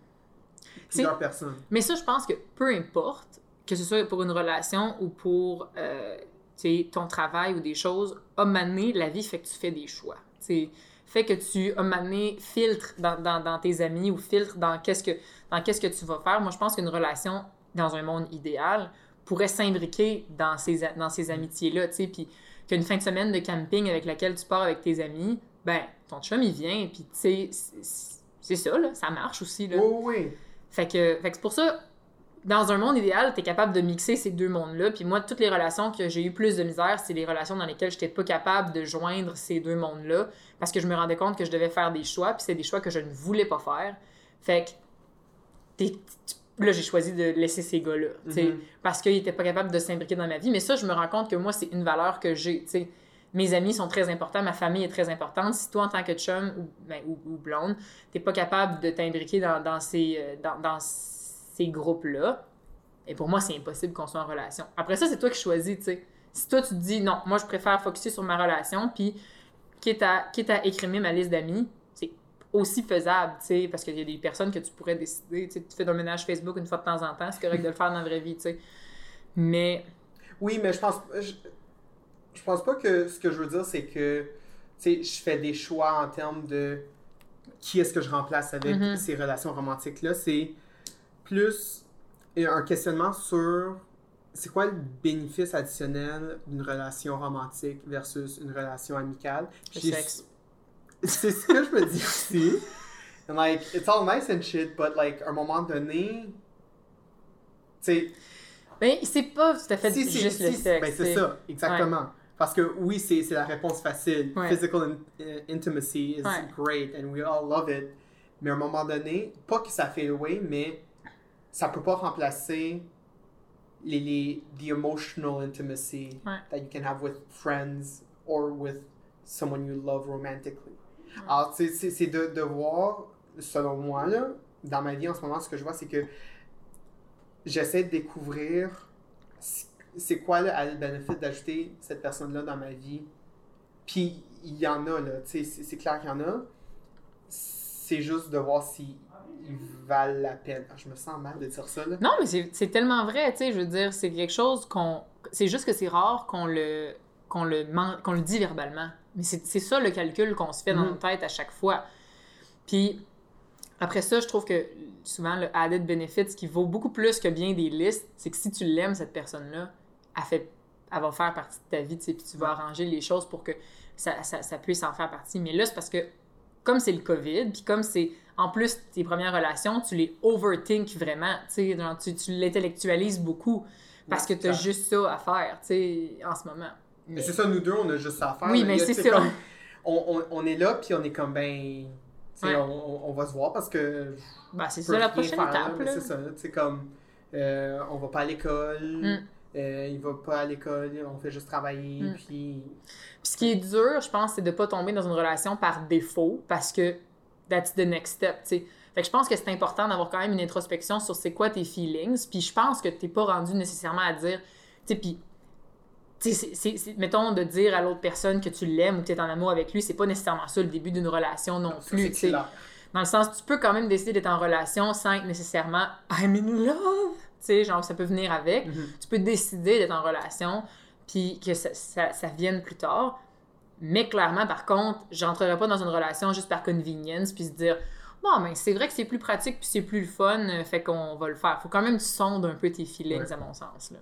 plusieurs personnes. Mais ça, je pense que peu importe, que ce soit pour une relation ou pour euh, ton travail ou des choses, à la vie fait que tu fais des choix. Fait que tu, as mané filtre dans, dans, dans, tes amis ou filtre dans qu'est-ce que, dans qu'est-ce que tu vas faire. Moi, je pense qu'une relation dans un monde idéal pourrait s'imbriquer dans ces, dans ces amitiés-là, tu sais, puis qu'une fin de semaine de camping avec laquelle tu pars avec tes amis, ben, ton chum, il vient, puis tu sais, c'est ça, là, ça marche aussi, là. Oui, oui. Fait que, fait que c'est pour ça, dans un monde idéal, tu es capable de mixer ces deux mondes-là. Puis moi, toutes les relations que j'ai eu plus de misère, c'est les relations dans lesquelles j'étais pas capable de joindre ces deux mondes-là parce que je me rendais compte que je devais faire des choix, puis c'est des choix que je ne voulais pas faire. Fait que là, j'ai choisi de laisser ces gars-là, mm-hmm. parce qu'ils étaient pas capables de s'imbriquer dans ma vie. Mais ça, je me rends compte que moi, c'est une valeur que j'ai, sais. Mes amis sont très importants, ma famille est très importante. Si toi, en tant que chum ou, ben, ou, ou blonde, t'es pas capable de t'imbriquer dans, dans, ces, euh, dans, dans ces groupes-là. Et pour moi, c'est impossible qu'on soit en relation. Après ça, c'est toi qui choisis, tu sais. Si toi, tu te dis, non, moi, je préfère focuser sur ma relation, puis quitte à, quitte à écrimer ma liste d'amis, c'est aussi faisable, tu sais, parce qu'il y a des personnes que tu pourrais décider, tu sais, tu fais ton ménage Facebook une fois de temps en temps, c'est correct de le faire dans la vraie vie, tu sais. Mais... Oui, mais je pense... Je, je pense pas que ce que je veux dire, c'est que, tu sais, je fais des choix en termes de qui est-ce que je remplace avec mm-hmm. ces relations romantiques-là. C'est plus un questionnement sur c'est quoi le bénéfice additionnel d'une relation romantique versus une relation amicale. Le sexe. C'est ce que je me dis aussi. And like, it's all nice and shit, but like, à un moment donné, tu sais. Ben, c'est pas tout à fait juste le sexe. Ben, c'est ça, exactement. Parce que oui, c'est la réponse facile. Physical uh, intimacy is great and we all love it. Mais à un moment donné, pas que ça fait away, mais ça peut pas remplacer les, les the emotional intimacy that you can have with friends or with someone you love romantically. Alors, c'est de, de voir, selon moi, là, dans ma vie en ce moment, ce que je vois, c'est que j'essaie de découvrir c'est quoi le bénéfice d'ajouter cette personne-là dans ma vie. Puis, il y en a, là, c'est clair qu'il y en a. C'est juste de voir si ils valent la peine. Ah, je me sens mal de dire ça. Là. Non, mais c'est tellement vrai, tu sais, je veux dire, c'est quelque chose qu'on... C'est juste que c'est rare qu'on le, qu'on le, qu'on le dit verbalement. Mais c'est ça le calcul qu'on se fait dans mm. notre tête à chaque fois. Puis après ça, je trouve que souvent, le added benefit, ce qui vaut beaucoup plus que bien des listes, c'est que si tu l'aimes, cette personne-là, elle, fait, elle va faire partie de ta vie, tu sais, puis tu vas arranger les choses pour que ça, ça, ça puisse en faire partie. Mais là, c'est parce que comme c'est le COVID, puis comme c'est en plus tes premières relations, tu les overthink vraiment, tu tu, l'intellectualises beaucoup parce que tu as juste ça à faire, en ce moment. Mais c'est ça, nous deux, on a juste ça à faire. Oui, mais c'est ça. on, on, est là, puis on est comme, ben, on, on, va se voir parce que. Ben, c'est ça la prochaine étape. C'est ça, tu sais, comme, euh, on va pas à l'école. Mm. Euh, il va pas à l'école, on fait juste travailler, mm. puis... Puis ce qui est dur, je pense, c'est de pas tomber dans une relation par défaut, parce que that's the next step, tu sais. Fait que je pense que c'est important d'avoir quand même une introspection sur c'est quoi tes feelings, puis je pense que t'es pas rendu nécessairement à dire, tu sais, puis... c'est, mettons, de dire à l'autre personne que tu l'aimes ou que tu es en amour avec lui, c'est pas nécessairement ça le début d'une relation non, plus. tu Dans le sens, tu peux quand même décider d'être en relation sans être nécessairement I'm in love sais, genre, ça peut venir avec. Mhm. Tu peux décider d'être en relation, puis que ça, ça, vienne plus tard. Mais clairement, par contre, j'entrerai pas dans une relation juste par convenience, puis se dire, bon, mais c'est vrai que c'est plus pratique, puis c'est plus le fun, euh, fait qu'on va le faire. Faut quand même que tu sondes un peu tes feelings, à mon sens. Là.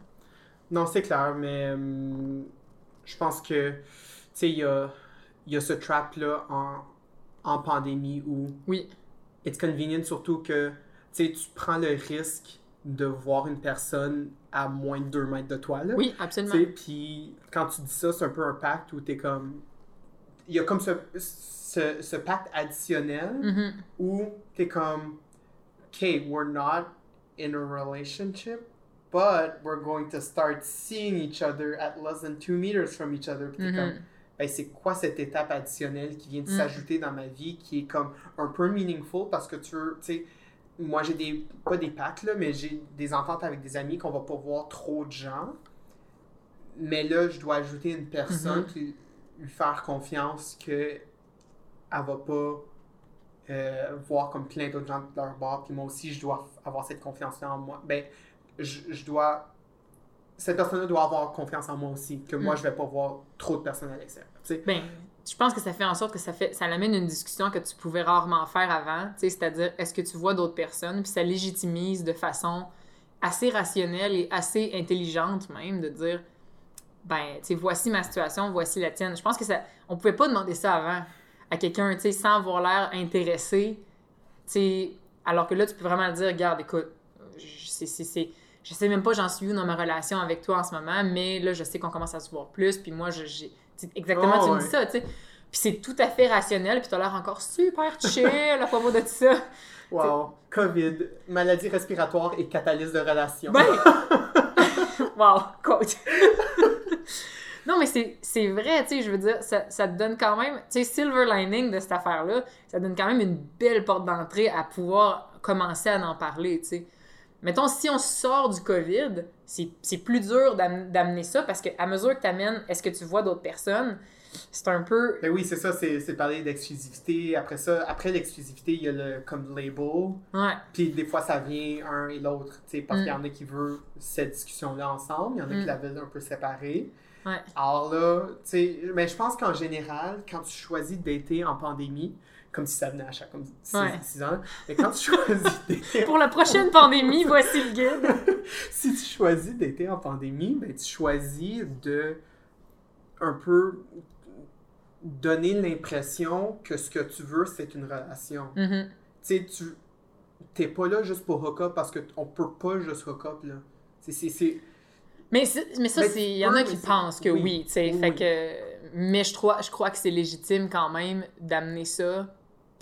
Non, c'est clair, mais hum, je pense que, tu sais, il y a, y a ce trap-là en, en pandémie où. Oui. It's convenient, surtout que, tu sais, tu prends le risque de voir une personne à moins de 2 mètres de toi. Là. Oui, absolument. Puis quand tu dis ça, c'est un peu un pacte où t'es comme. Il y a comme ce, ce, ce pacte additionnel mm-hmm. où t'es comme. Okay, we're not in a relationship, but we're going to start seeing each other at less than 2 meters from each other. Puis mm-hmm. comme. Ben, c'est quoi cette étape additionnelle qui vient de mm. s'ajouter dans ma vie qui est comme un peu meaningful parce que tu tu sais, moi j'ai des pas des pactes là, mais j'ai des ententes avec des amis qu'on va pas voir trop de gens. Mais là, je dois ajouter une personne qui lui faire confiance que elle va pas euh, voir comme plein d'autres gens de leur bord. Puis moi aussi, je dois avoir cette confiance-là en moi. Ben, je, je dois cette personne-là doit avoir confiance en moi aussi, que moi, Mm. je vais pas voir trop de personnes à l'extérieur. tu sais. Ben, je pense que ça fait en sorte que ça fait ça amène une discussion que tu pouvais rarement faire avant, c'est-à-dire est-ce que tu vois d'autres personnes, puis ça légitimise de façon assez rationnelle et assez intelligente même de dire ben, tu voici ma situation, voici la tienne. Je pense que ça on pouvait pas demander ça avant à quelqu'un, tu sais, sans avoir l'air intéressé, tu alors que là tu peux vraiment dire regarde, écoute, c'est c'est sais même pas j'en suis où dans ma relation avec toi en ce moment, mais là je sais qu'on commence à se voir plus, puis moi j'ai exactement Oh, tu me ouais. dis ça, tu sais. Puis c'est tout à fait rationnel, puis t'as l'air encore super chill à propos de ça. Wow. COVID, maladie respiratoire et catalyse de relation. Ben! wow, quote. non, mais c'est- c'est vrai, tu sais, je veux dire, ça, ça te donne quand même, tu sais, silver lining de cette affaire-là, ça donne quand même une belle porte d'entrée à pouvoir commencer à en parler, tu sais. Mettons, si on sort du COVID, c'est plus dur d'am- d'amener ça parce qu'à mesure que tu amènes, est-ce que tu vois d'autres personnes, c'est un peu. Ben oui, c'est ça, c'est parler d'exclusivité. Après ça, après l'exclusivité, il y a le comme label. Ouais. Puis des fois, ça vient un et l'autre, tu sais, parce Mm. qu'il y en a qui veulent cette discussion-là ensemble, il y en a Mm. qui la veulent un peu séparée. Ouais. Alors là, tu sais, mais je pense qu'en général, quand tu choisis de dater en pandémie, comme si ça venait à chaque comme 6 Ouais. ans, mais quand tu choisis dater Pour la prochaine pandémie, voici le guide. si tu choisis d'été en pandémie, ben, tu choisis de un peu donner l'impression que ce que tu veux, c'est une relation. Mhm. Tu sais, tu t'es pas là juste pour hook up parce qu'on peut pas juste hook up, là. C'est-. Mais, mais ça, il y en a qui pensent que oui, oui. tu sais. Oui, fait que. Mais je crois, je crois que c'est légitime quand même d'amener ça,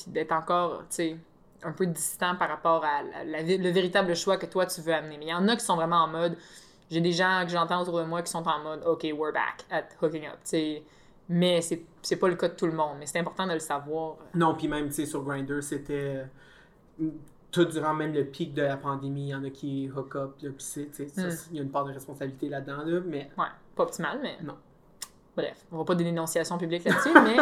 puis d'être encore, tu sais, un peu distant par rapport à la- la- le véritable choix que toi tu veux amener. Mais il y en a qui sont vraiment en mode. J'ai des gens que j'entends autour de moi qui sont en mode OK, we're back at hooking up, tu sais. Mais c'est c'est pas le cas de tout le monde. Mais c'est important de le savoir. Non, puis même, tu sais, sur Grindr, c'était... Tout durant même le pic de la pandémie, il y en a qui hook up, là, puis c'est, tu sais, ça, Mm. il y a une part de responsabilité là-dedans, là, mais... Ouais, pas optimal, mais. Non. Bref, on va pas des dénonciations publiques là-dessus, mais.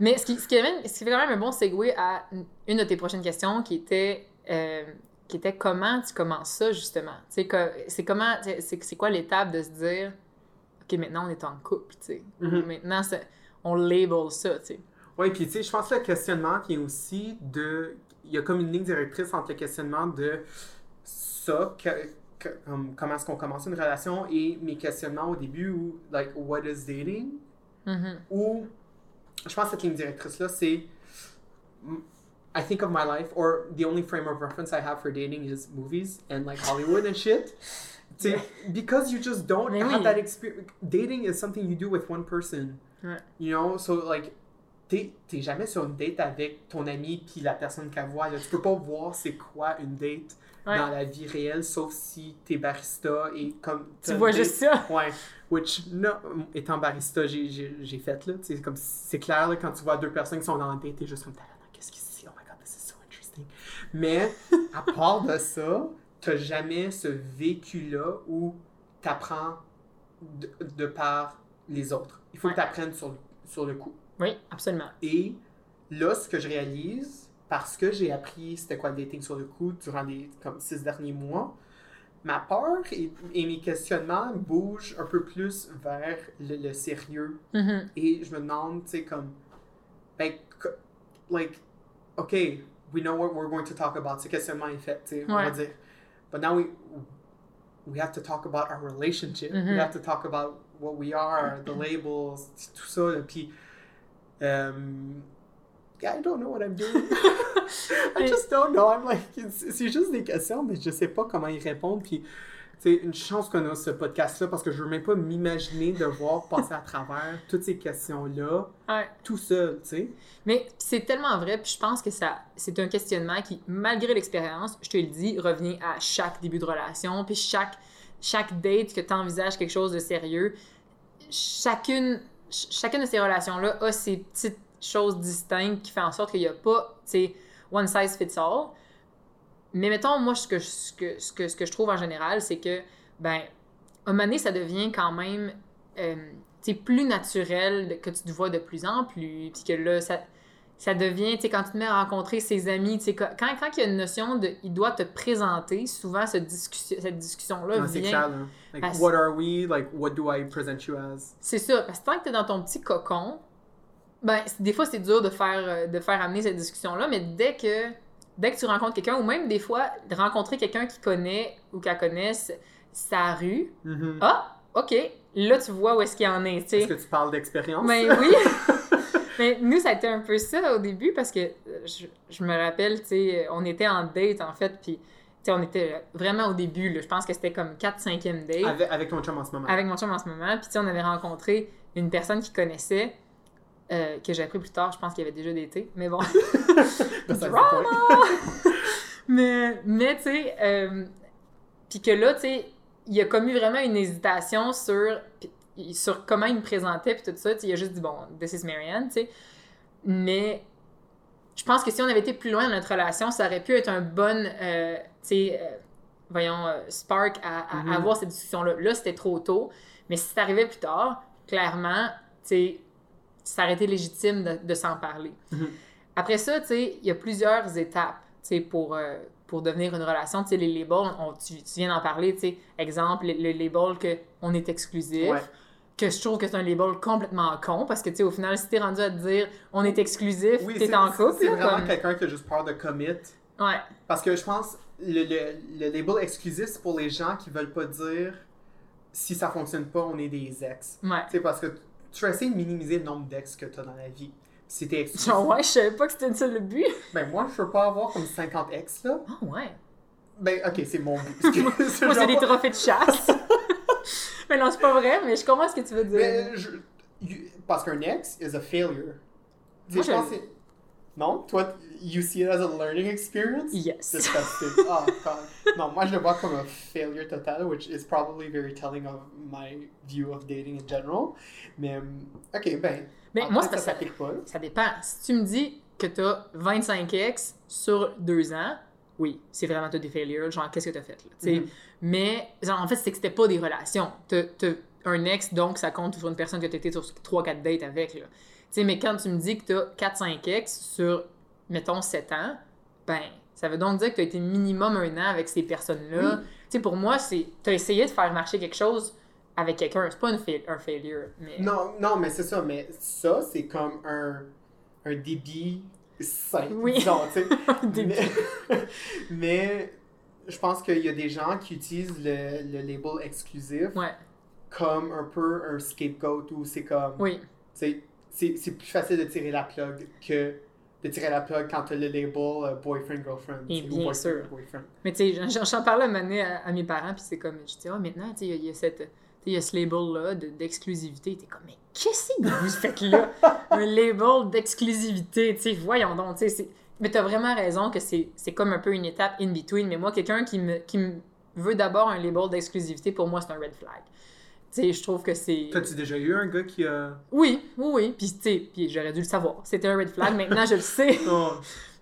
Mais ce qui, ce, qui ce qui fait quand même un bon segue à une de tes prochaines questions qui était, euh, qui était comment tu commences ça, justement? C'est comment, c'est quoi l'étape de se dire, OK, maintenant on est en couple, tu sais. Mhm. Maintenant, on label ça, tu sais. Oui, puis tu sais, je pense que le questionnement vient aussi de. Il y a comme une ligne directrice entre le questionnement de ça, que- que- comme, comment est-ce qu'on commence une relation, et mes questionnements au début, ou like, what is dating? Mhm. Ou, je pense que cette ligne directrice-là, c'est. I think of my life, or the only frame of reference I have for dating is movies and like Hollywood and shit. Sais, because you just don't have that experience. Dating is something you do with one person. Ouais. You know, so like, t'es jamais sur une date avec ton ami puis la personne qu'elle voit. Là. Tu peux pas voir c'est quoi une date Ouais. dans la vie réelle, sauf si t'es barista et comme. Tu vois une juste date- ça. Ouais. Which, no, étant barista, j'ai- fait là. C'est comme c'est clair là, quand tu vois deux personnes qui sont dans la date, t'es juste comme qu'est-ce qu'ils c'est? Oh my god, this is so interesting. Mais à part de ça, t'as jamais ce vécu-là où t'apprends de, de par les autres. Il faut Ouais. que t'apprennes sur, sur le coup. Oui, absolument. Et là, ce que je réalise, parce que j'ai appris c'était quoi le dating sur le coup durant les comme six derniers mois, ma peur et, et mes questionnements bougent un peu plus vers le, le sérieux. Mhm. Et je me demande, tu sais, comme, ben, like, OK, we know what we're going to talk about. Ce questionnement est fait, tu sais, on va dire. But now we, we have to talk about our relationship. We have to talk about what we are, the labels, tout ça. Puis, um, yeah, I don't know what I'm doing. I just don't know. I'm like, it's- c'est juste des questions, mais je sais pas comment y répondre. Puis, c'est une chance qu'on a ce podcast-là parce que je veux même pas m'imaginer devoir passer à travers toutes ces questions-là Ouais. tout seul, tu sais. Mais c'est tellement vrai, puis je pense que ça, c'est un questionnement qui, malgré l'expérience, je te le dis, revient à chaque début de relation, puis chaque, chaque date que tu envisages quelque chose de sérieux, chacune, ch- chacune de ces relations-là a ses petites choses distinctes qui font en sorte qu'il n'y a pas, tu sais, one size fits all. Mais mettons, moi, ce que, je- ce que, ce que, ce que je trouve en général, c'est que, ben, à un moment donné, ça devient quand même euh, plus naturel que tu te vois de plus en plus, puis que là, ça, ça devient, tu sais, quand tu te mets à rencontrer ses amis, tu sais, quand, quand il y a une notion de, il doit te présenter, souvent cette, discussion, cette discussion-là c'est vient... clair, là. Like, what are we? Like, what do I present you as? C'est ça, parce que tant que t'es dans ton petit cocon, ben, des fois, c'est dur de faire, euh, de faire amener cette discussion-là, mais dès que, dès que tu rencontres quelqu'un, ou même des fois, rencontrer quelqu'un qui connaît ou qu'elle connaisse sa rue, Mhm. ah, OK, là, tu vois où est-ce qu'il en est, tu Est-ce que tu parles d'expérience? Mais oui! Mais nous, ça a été un peu ça au début parce que euh, je, je me rappelle, tu sais, on était en date en fait, puis tu sais, on était vraiment au début, là, je pense que c'était comme 4-5e date Avec, avec ton chum en ce moment. avec mon chum en ce moment, puis tu sais, on avait rencontré une personne qui connaissait, euh, que j'ai appris plus tard, je pense qu'il avait déjà daté, mais bon. Drama! mais, mais tu sais, euh, puis que là, tu sais, il a commis vraiment une hésitation sur, sur comment il me présentait, puis tout ça. Il a juste dit, bon, this is Marianne, tu sais. Mais je pense que si on avait été plus loin dans notre relation, ça aurait pu être un bon, euh, tu sais, euh, voyons, spark à, à Mhm. avoir cette discussion-là. Là, c'était trop tôt. Mais si ça arrivait plus tard, clairement, tu sais, ça aurait été légitime de, de s'en parler. Mhm. Après ça, tu sais, il y a plusieurs étapes, tu sais, pour, euh, pour devenir une relation. Tu sais, les labels, on- tu, tu viens d'en parler, tu sais. Exemple, le, label que on est exclusif. Ouais. Que je trouve que c'est un label complètement con, parce que, tu sais, au final, si t'es rendu à te dire on est exclusif, Oui, t'es c'est- en couple, C'est vraiment comme- quelqu'un qui a juste peur de commit. Ouais, Parce que je pense le, le, le label exclusif, c'est pour les gens qui veulent pas dire si ça fonctionne pas, on est des ex. ouais. Tu sais, parce que tu vas essayer de minimiser le nombre d'ex que tu as dans la vie. T'es exclusif. Genre, ouais, je savais pas que c'était ça le but. Ben, moi, je veux pas avoir comme 50 ex, là. Ah, ouais. Ben, ok, c'est mon but. Moi, c'est genre des trophées de chasse. mais non, c'est pas vrai, mais je comprends ce que tu veux dire. Mais je- you- parce qu'un ex is a failure. Moi, je- Non? Toi, you see it as a learning experience? Yes. Disgusting. oh, God. Non, moi, je le vois comme un failure total, which is probably very telling of my view of dating in general. Mais, hum, ok, ben. Mais moi, fait, ça s'applique pas. ça dépend. Si tu me dis que t'as 25 ex sur deux ans, oui, c'est vraiment t'as des failures, genre qu'est-ce que t'as fait là, tu sais? Mhm. Mais genre, en fait, c'est que c'était pas des relations. T'as un ex, donc ça compte sur une personne que t'as été sur 3-4 dates avec là. Tu sais, mais quand tu me dis que t'as 4-5 ex sur, mettons, 7 ans, ben, ça veut donc dire que t'as été minimum un an avec ces personnes-là. Oui. Tu sais, pour moi, c'est t'as essayé de faire marcher quelque chose avec quelqu'un. C'est pas une un failure, mais... Non, non, mais c'est ça. Mais ça, c'est comme un, un débit sain, Oui. disons, tu. Débit. mais, mais je pense qu'il y a des gens qui utilisent le, le label exclusif Ouais, comme un peu un scapegoat où c'est comme. oui. C'est plus facile de tirer la plug que de tirer la plug quand tu as le label euh, boyfriend-girlfriend. Et ou bien boyfriend, sûr. boyfriend. Mais tu sais, j'en- j'en parlais un à, à mes parents, puis c'est comme, je dis, ah, maintenant, tu sais, il y a- il y, a cette. Il y a ce label-là de- d'exclusivité. T'es comme, mais qu'est-ce que vous faites là? un label d'exclusivité, tu sais, voyons donc, tu sais. Mais t'as vraiment raison que c'est comme un peu une étape in between. Mais moi, quelqu'un qui me, qui me veut d'abord un label d'exclusivité, pour moi, c'est un red flag. Tu sais, je trouve que c'est. T'as-tu déjà eu un gars qui a. Oui, oui, oui. Puis, tu sais, puis j'aurais dû le savoir. C'était un red flag. Maintenant, je le sais. Oh,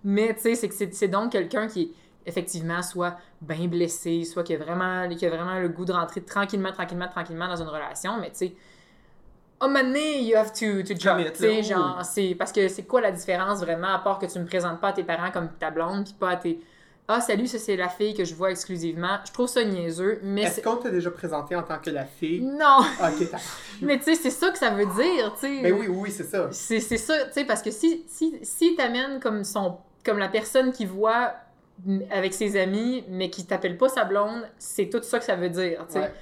Mais tu sais, c'est que c'est- donc quelqu'un qui, effectivement, soit bien blessé, soit qui a, vraiment, qui a vraiment le goût de rentrer tranquillement, tranquillement, tranquillement dans une relation. Mais tu sais, à un moment donné, you have to, to jump. Tu genre, c'est parce que c'est quoi la différence vraiment, à part que tu me présentes pas à tes parents comme ta blonde, puis pas à tes. Ah, salut, ça c'est la fille que je vois exclusivement. Je trouve ça niaiseux, mais Est-ce c'est. qu'on t'a déjà présenté en tant que la fille? Non! Ok, t'as. Mais tu sais, c'est ça que ça veut dire, tu sais. Ben oui, oui, c'est ça. C'est ça, tu sais, parce que si, si, si t'amènes comme, son, comme la personne qui voit mm, avec ses amis, mais qui t'appelle pas sa blonde, c'est tout ça que ça veut dire, tu sais. Ouais.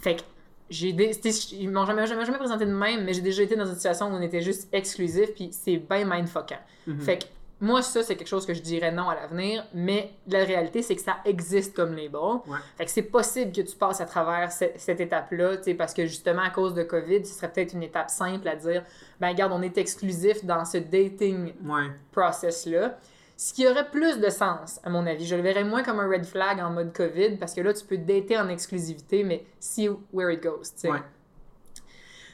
Fait que j'ai des... Ils m'ont jamais, jamais, jamais présenté de même, mais j'ai déjà été dans une situation où on était juste exclusif, puis c'est bien mindfuckant. Mhm. Fait que moi, ça, c'est quelque chose que je dirais non à l'avenir, mais la réalité, c'est que ça existe comme label. Ouais. Fait que c'est possible que tu passes à travers ce- cette étape-là, parce que justement, à cause de COVID, ce serait peut-être une étape simple à dire, ben regarde, on est exclusif dans ce dating Ouais. process-là. Ce qui aurait plus de sens, à mon avis. Je le verrais moins comme un red flag en mode COVID, parce que là, tu peux dater en exclusivité, mais see where it goes. Ouais.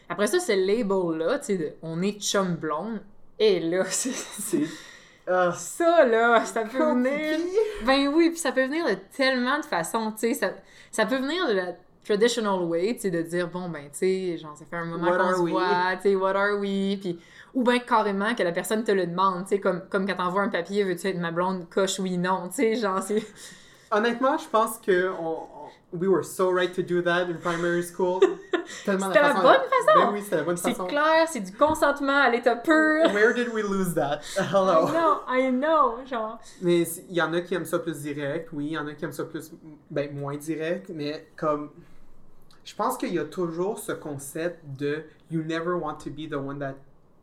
Après ça, ce label-là, on est chum blonde, et là, c'est... Ah. Ça, là, ça peut venir... Ben oui, puis ça peut venir de tellement de façons, tu sais. Ça, ça peut venir de la traditional way, tu sais, de dire, bon, ben, tu sais, genre, ça fait un moment qu'on se we? voit, tu sais, what are we? Puis, ou bien carrément que la personne te le demande, tu sais, comme, comme quand t'envoies un papier, veux-tu être ma blonde, coche oui, non, tu sais, genre, c'est... Honnêtement, je pense que on- we were so right to do that in primary school. Tellement C'était la bonne façon. Ben oui, c'était la bonne C'est clair, c'est du consentement à l'état pur. Where did we lose that? I Hello. know, I know, genre... Mais il y en a qui aiment ça plus direct, oui, il y en a qui aiment ça plus, ben, moins direct, mais comme, je pense qu'il y a toujours ce concept de you never want to be the one that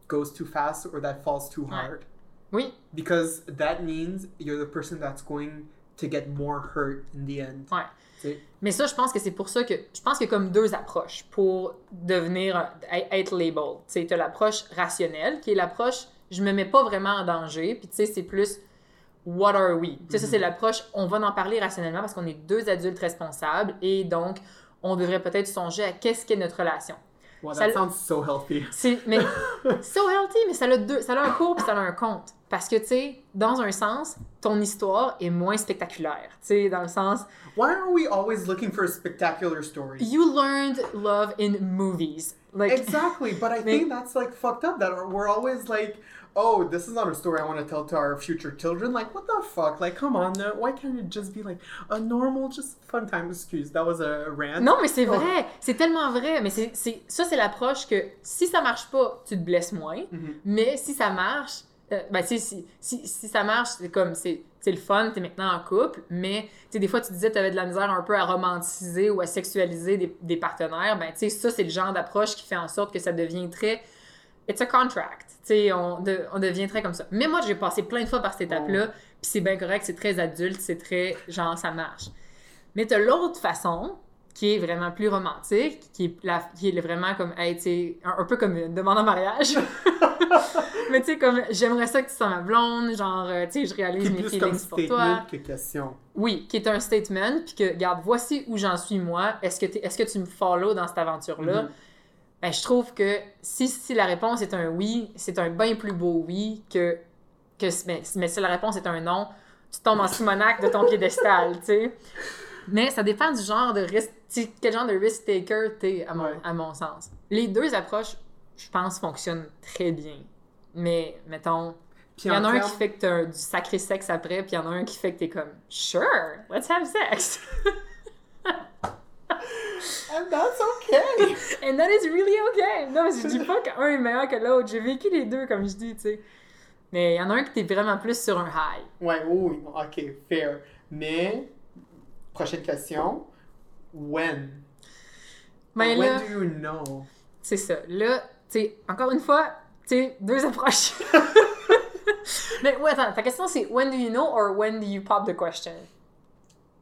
goes too fast or that falls too hard. Oui, Because that means you're the person that's going to get more hurt in the end. Ouais. Mais ça, je pense que c'est pour ça que je pense qu'il y a comme deux approches pour devenir être labeled. Tu sais, t'as l'approche rationnelle, qui est l'approche je me mets pas vraiment en danger, puis tu sais, c'est plus what are we? Tu sais, ça, c'est l'approche on va en parler rationnellement parce qu'on est deux adultes responsables et donc on devrait peut-être songer à qu'est-ce qu'est notre relation. Wow, Ça that sounds so healthy. C'est, mais, so healthy, mais ça a, deux, ça a un cours puis ça a un compte. Parce que, tu sais, dans un sens, ton histoire est moins spectaculaire. Tu sais, dans le sens, Why are we always looking for a spectacular story? You learned love in movies. Like, Exactly, but I Mais- think that's like fucked up that we're always like, oh, this is not a story I want to tell to our future children. Like, what the fuck? Like, come on, uh, why can't it just be like a normal, just fun time? Excuse, that was a rant. non, mais c'est Oh. vrai. C'est tellement vrai. Mais c'est, c'est, ça, c'est l'approche que si ça marche pas, tu te blesses moins. Mhm. Mais si ça marche, euh, ben, sais, si, si, si ça marche, c'est comme, c'est, c'est le fun, t'es maintenant en couple. Mais, tu sais, des fois, tu disais t'avais de la misère un peu à romanticiser ou à sexualiser des, des partenaires. Ben, tu sais, ça, c'est le genre d'approche qui fait en sorte que ça devient très. It's a contract. Tu sais, on, de- on devient très comme ça. Mais moi, j'ai passé plein de fois par cette étape-là. Puis c'est bien correct, c'est très adulte, c'est très genre, ça marche. Mais t'as l'autre façon, qui est vraiment plus romantique, qui est, la, qui est vraiment comme, hey, tu sais, un, un peu comme une demande en mariage. Mais tu sais, comme, j'aimerais ça que tu sois ma blonde, genre, euh, tu sais, je réalise mes feelings pour toi. statement que question. Oui, qui est un statement, puis que, regarde, voici où j'en suis moi. Est-ce que, t'es- est-ce que tu me follow dans cette aventure-là? Mhm. Ben, je trouve que si, si la réponse est un oui, c'est un bien plus beau oui que. que mais, mais si la réponse est un non, tu tombes en simonac de ton piédestal, tu sais. Mais ça dépend du genre de risque. Quel genre de risk taker t'es, à mon, Ouais. à mon sens. Les deux approches, je pense, fonctionnent très bien. Mais, mettons, il y en a un qui fait que t'as du sacré sexe après, puis il y en a un qui fait que t'es comme Sure, let's have sex. And that's okay! And that is really okay. Non, je dis pas qu'un est meilleur que l'autre. J'ai vécu les deux, comme je dis, tu sais. Mais il y en a un qui t'es vraiment plus sur un high. ouais, oui, non, ok, fair. Mais, prochaine question. When? Mais When là, do you know? c'est ça. Là, tu sais, encore une fois, tu sais, deux approches. Mais ouais, attends, ta question c'est when do you know or when do you pop the question?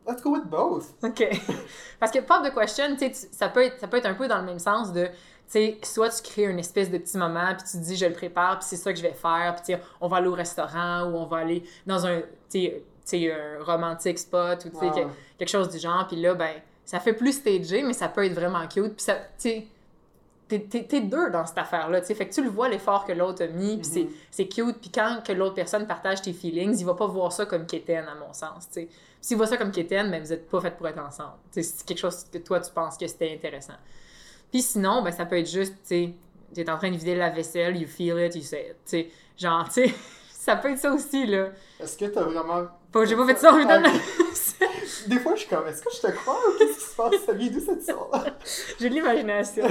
Let's go with both. OK. Parce que pop the question, tu ça peut, être, ça peut être un peu dans le même sens de, tu sais, soit tu crées une espèce de petit moment, puis tu te dis, je le prépare, puis c'est ça que je vais faire, puis on va aller au restaurant, ou on va aller dans un, tu sais, un romantique spot, ou que- quelque chose du genre, puis là, ben, ça fait plus stagé, mais ça peut être vraiment cute, puis ça, tu sais, t'es- deux dans cette affaire-là, tu sais, fait que tu le vois l'effort que l'autre a mis, puis c'est- Mhm. c'est cute, puis quand que l'autre personne partage tes feelings, il va pas voir ça comme quétaine, à mon sens, tu sais. S'il voit ça comme quétaine, ben vous êtes pas fait pour être ensemble. C'est quelque chose que toi, tu penses que c'était intéressant. Puis sinon, ben ça peut être juste, tu sais, t'es en train de vider la vaisselle, you feel it, you say it, tu sais. Genre, tu sais, ça peut être ça aussi, là. Est-ce que t'as vraiment. Pas, j'ai pas fait ça en Ah. Des fois, je suis comme, est-ce que je te crois ou qu'est-ce qui se passe? Ça vient d'où cette histoire? J'ai de l'imagination.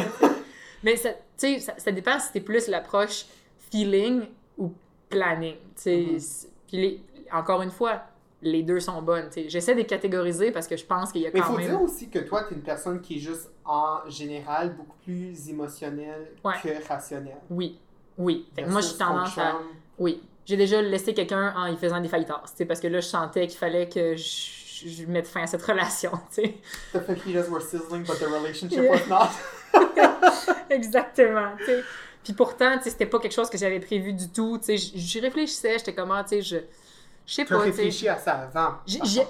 Mais ça, tu ça, ça dépend si t'es plus l'approche feeling ou planning. tu. C'est- Puis les- encore une fois, les deux sont bonnes. tu. J'essaie de les catégoriser parce que je pense qu'il y a Mais il quand faut même. dire aussi que toi, t'es une personne qui est juste, en général, beaucoup plus émotionnelle Ouais. que rationnelle. Oui, oui. Fait moi, j'ai tendance à. Oui. J'ai déjà laissé quelqu'un en y faisant des tu sais, parce que là, je sentais qu'il fallait que je, je mette fin à cette relation, tu sais. The fajitas were sizzling, but the relationship Yeah. was not. Exactement. Puis pourtant, c'était pas quelque chose que j'avais prévu du tout, J'y réfléchissais, j'étais comment, tu sais, je... Je sais pas, réfléchi à ça avant.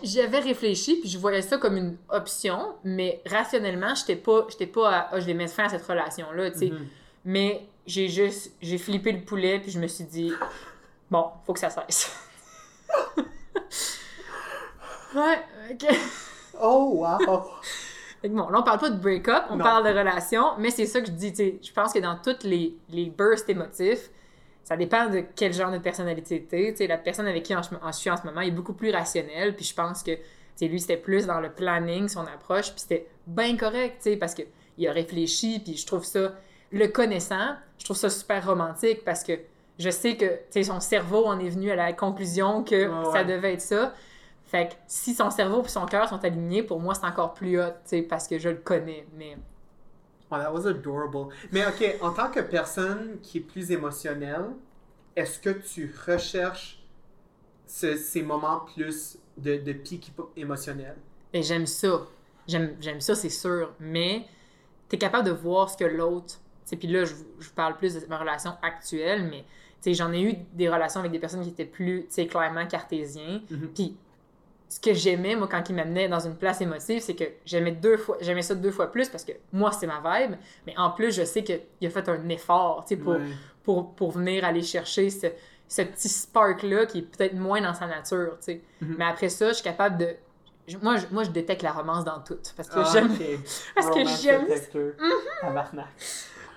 J'avais réfléchi, puis je voyais ça comme une option, mais rationnellement, j'étais pas, j'étais pas à, Ah, je vais mettre fin à cette relation-là, tu sais. Mhm. Mais j'ai juste, j'ai flippé le poulet, puis je me suis dit, bon, faut que ça cesse. ouais, ok. Oh, wow! Fait que bon, là, on parle pas de break-up, on Non. parle de relation, mais c'est ça que je dis, tu sais, je pense que dans tous les, les bursts émotifs, ça dépend de quel genre de personnalité t'es. Tu sais, la personne avec qui je suis en ce moment est beaucoup plus rationnelle, puis je pense que, tu sais, lui, c'était plus dans le planning, son approche, puis c'était bien correct, tu sais, parce que il a réfléchi, puis je trouve ça, le connaissant, je trouve ça super romantique, parce que je sais que, tu sais, son cerveau en est venu à la conclusion que ça devait être ça. Fait que si son cerveau et son cœur sont alignés, pour moi, c'est encore plus hot, tu sais, parce que je le connais, mais... Oh, that was adorable. Mais OK, en tant que personne qui est plus émotionnelle, est-ce que tu recherches ces moments plus de, de pic émotionnel? Et j'aime ça. J'aime ça, c'est sûr. Mais tu es capable de voir ce que l'autre. Puis là, je, je, parle plus de ma relation actuelle, mais j'en ai eu des relations avec des personnes qui étaient plus clairement cartésiens. Mm-hmm. Puis ce que j'aimais, moi, quand il m'amenait dans une place émotive, c'est que j'aimais deux fois, j'aimais ça deux fois plus parce que moi, c'est ma vibe, mais en plus, je sais qu'il a fait un effort, pour, pour, pour, venir aller chercher ce, ce petit spark-là qui est peut-être moins dans sa nature, tu sais. Mm-hmm. Mais après ça, je suis capable de... Moi je, moi, je détecte la romance dans tout, parce que ah, j'aime... parce que j'aime... Mm-hmm.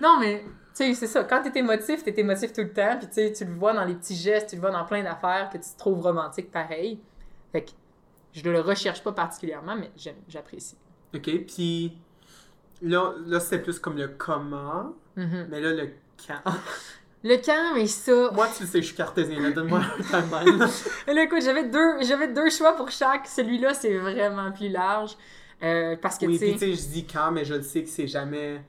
non, mais, tu sais, c'est ça. Quand t'es émotif, t'es émotif tout le temps, puis tu sais, tu le vois dans les petits gestes, tu le vois dans plein d'affaires que tu trouves romantique pareil. Fait que je ne le recherche pas particulièrement, mais j'apprécie. OK, puis là, là c'est plus comme le comment, mm-hmm. mais là, le quand. Le quand, mais ça. Moi, tu sais, je suis cartésien. Donne-moi un là, écoute, j'avais deux, j'avais deux choix pour chaque. Celui-là, c'est vraiment plus large. Euh, parce que, oui, puis tu sais, je dis quand, mais je le sais que c'est jamais.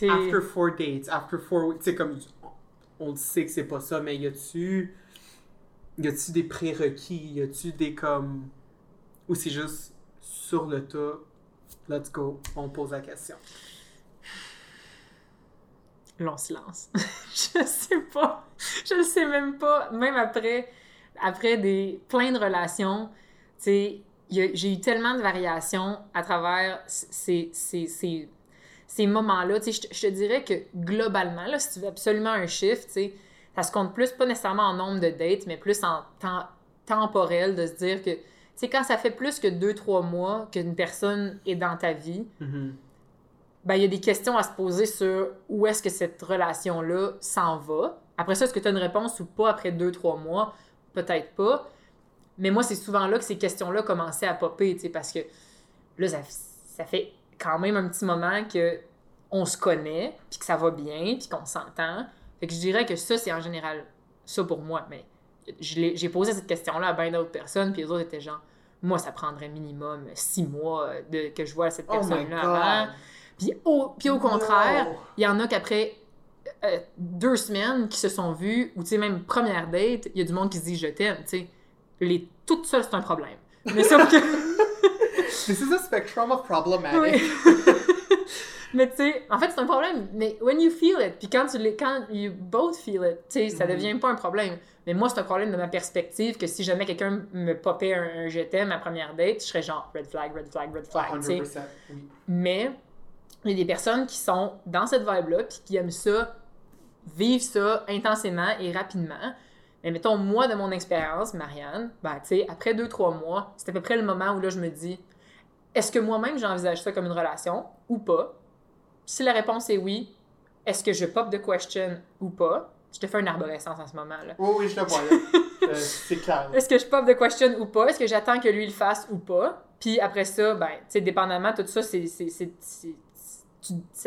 After four dates, after four weeks. Tu sais, comme. On le sait que c'est pas ça, mais y a-tu y a-tu des prérequis? Y a-tu des comme. Ou c'est juste sur le tas, let's go, on pose la question? Long silence. je sais pas. Je ne sais même pas. Même après, après des, plein de relations, tu sais, j'ai eu tellement de variations à travers ces, ces, ces, ces moments-là. Tu sais, je, te dirais que globalement, là, si tu veux absolument un chiffre, tu sais, ça se compte plus, pas nécessairement en nombre de dates, mais plus en temps temporel, de se dire que, tu sais, quand ça fait plus que deux, trois mois qu'une personne est dans ta vie, mm-hmm. ben, il y a des questions à se poser sur où est-ce que cette relation-là s'en va. Après ça, est-ce que tu as une réponse ou pas après deux, trois mois? Peut-être pas. Mais moi, c'est souvent là que ces questions-là commençaient à popper, tu sais, parce que là, ça, ça, fait quand même un petit moment que on se connaît, puis que ça va bien, puis qu'on s'entend. Fait que je dirais que ça, c'est en général ça pour moi. Mais j'ai posé cette question-là à bien d'autres personnes, puis les autres étaient genre, moi, ça prendrait minimum six mois de, que je vois cette oh personne-là avant. Puis au, puis au contraire, il y en a qu'après euh, deux semaines qui se sont vus, ou tu sais, même première date, il y a du monde qui se dit je t'aime, tu sais. Les toutes seules, c'est un problème. Mais sauf que. This is a spectrum of problematic. Mais tu sais, en fait, c'est un problème. Mais when you feel it, puis quand tu les, quand you both feel it, tu sais, ça mm-hmm. devient pas un problème. Mais moi, c'est un problème de ma perspective que si jamais quelqu'un me popait un, je t'aime à première date, je serais genre red flag, red flag, red flag. 100%, Mais il y a des personnes qui sont dans cette vibe-là, puis qui aiment ça, vivent ça intensément et rapidement. Mais mettons, moi, de mon expérience, Marianne, ben, tu sais, après deux, trois mois, c'est à peu près le moment où là, je me dis, est-ce que moi-même, j'envisage ça comme une relation ou pas? Si la réponse est oui, est-ce que je pop de question ou pas? Je te fais une arborescence en ce moment. là. Oui, oui, je te vois. Euh, c'est clair. Est-ce que je pop de question ou pas? Est-ce que j'attends que lui le fasse ou pas? Puis après ça, ben, tu sais, dépendamment, tout ça, c'est, ça,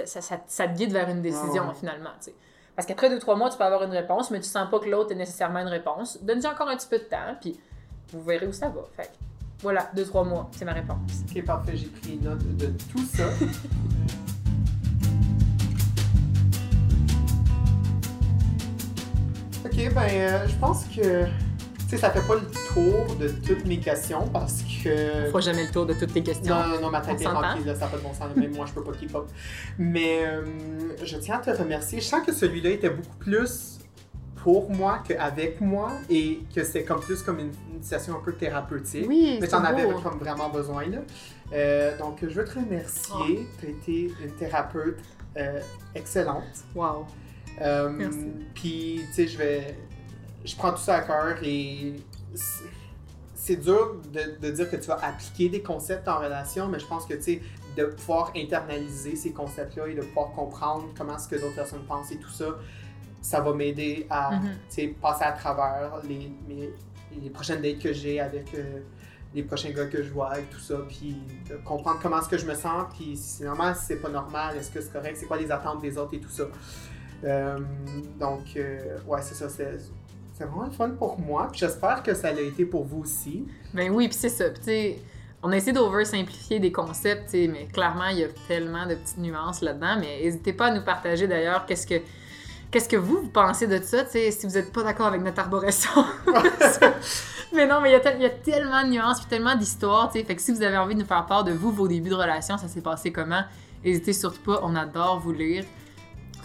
ça, ça, te guide vers une décision ah finalement. sais. Parce qu'après deux, trois mois, tu peux avoir une réponse, mais tu sens pas que l'autre est nécessairement une réponse. Donne-lui encore un petit peu de temps, puis vous verrez où ça va. Fait voilà, deux, trois mois, c'est ma réponse. Ok, parfait, j'ai pris note de tout ça. Ok, ben, euh, je pense que. Tu sais, ça fait pas le tour de toutes mes questions parce que. Fera jamais le tour de toutes tes questions. Non, non, non ma tête est remplie, là, ça n'a pas de bon sens. Même moi, je peux pas keep up. Mais euh, je tiens à te remercier. Je sens que celui-là était beaucoup plus pour moi qu'avec moi et que c'est comme plus comme une, situation un peu thérapeutique. Oui, Mais tu en avais comme vraiment besoin, là. Euh, donc, je veux te remercier. Oh. Tu as été une thérapeute excellente. Wow. Euh, puis, tu sais, je vais. Je prends tout ça à cœur et c'est dur de, de, dire que tu vas appliquer des concepts en relation, mais je pense que, tu sais, de pouvoir internaliser ces concepts-là et de pouvoir comprendre comment est-ce que d'autres personnes pensent et tout ça, ça va m'aider à tu sais, passer à travers les, mes- les prochaines dates que j'ai avec euh, les prochains gars que je vois et tout ça, puis de comprendre comment est-ce que je me sens, puis si c'est normal, si c'est pas normal, est-ce que c'est correct, c'est quoi les attentes des autres et tout ça. Euh, donc, euh, ouais, c'est ça, c'est c'est vraiment le fun pour moi, puis j'espère que ça l'a été pour vous aussi. Ben oui, puis c'est ça. Puis tu sais, on a essayé d'over-simplifier des concepts, mais clairement, il y a tellement de petites nuances là-dedans. Mais n'hésitez pas à nous partager d'ailleurs qu'est-ce que, qu'est-ce que vous, vous pensez de ça, si vous n'êtes pas d'accord avec notre arborescence. mais non, mais il y, y a tellement de nuances, puis tellement d'histoires, tu sais. Fait que si vous avez envie de nous faire part de vous, vos débuts de relation, ça s'est passé comment, n'hésitez surtout pas, on adore vous lire.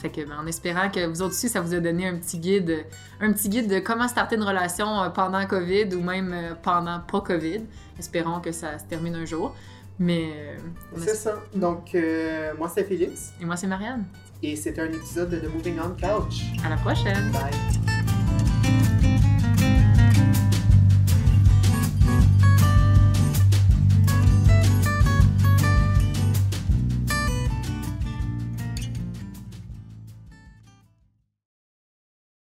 Fait que, ben, en espérant que vous autres aussi, ça vous a donné un petit guide, un petit guide de comment starter une relation euh, pendant COVID ou même euh, pendant pas COVID. Espérons que ça se termine un jour. Mais. euh, C'est ça. Donc, euh, moi, c'est Félix, Et moi, c'est Marianne. et c'était un épisode de The Moving On Couch. À la prochaine! Bye.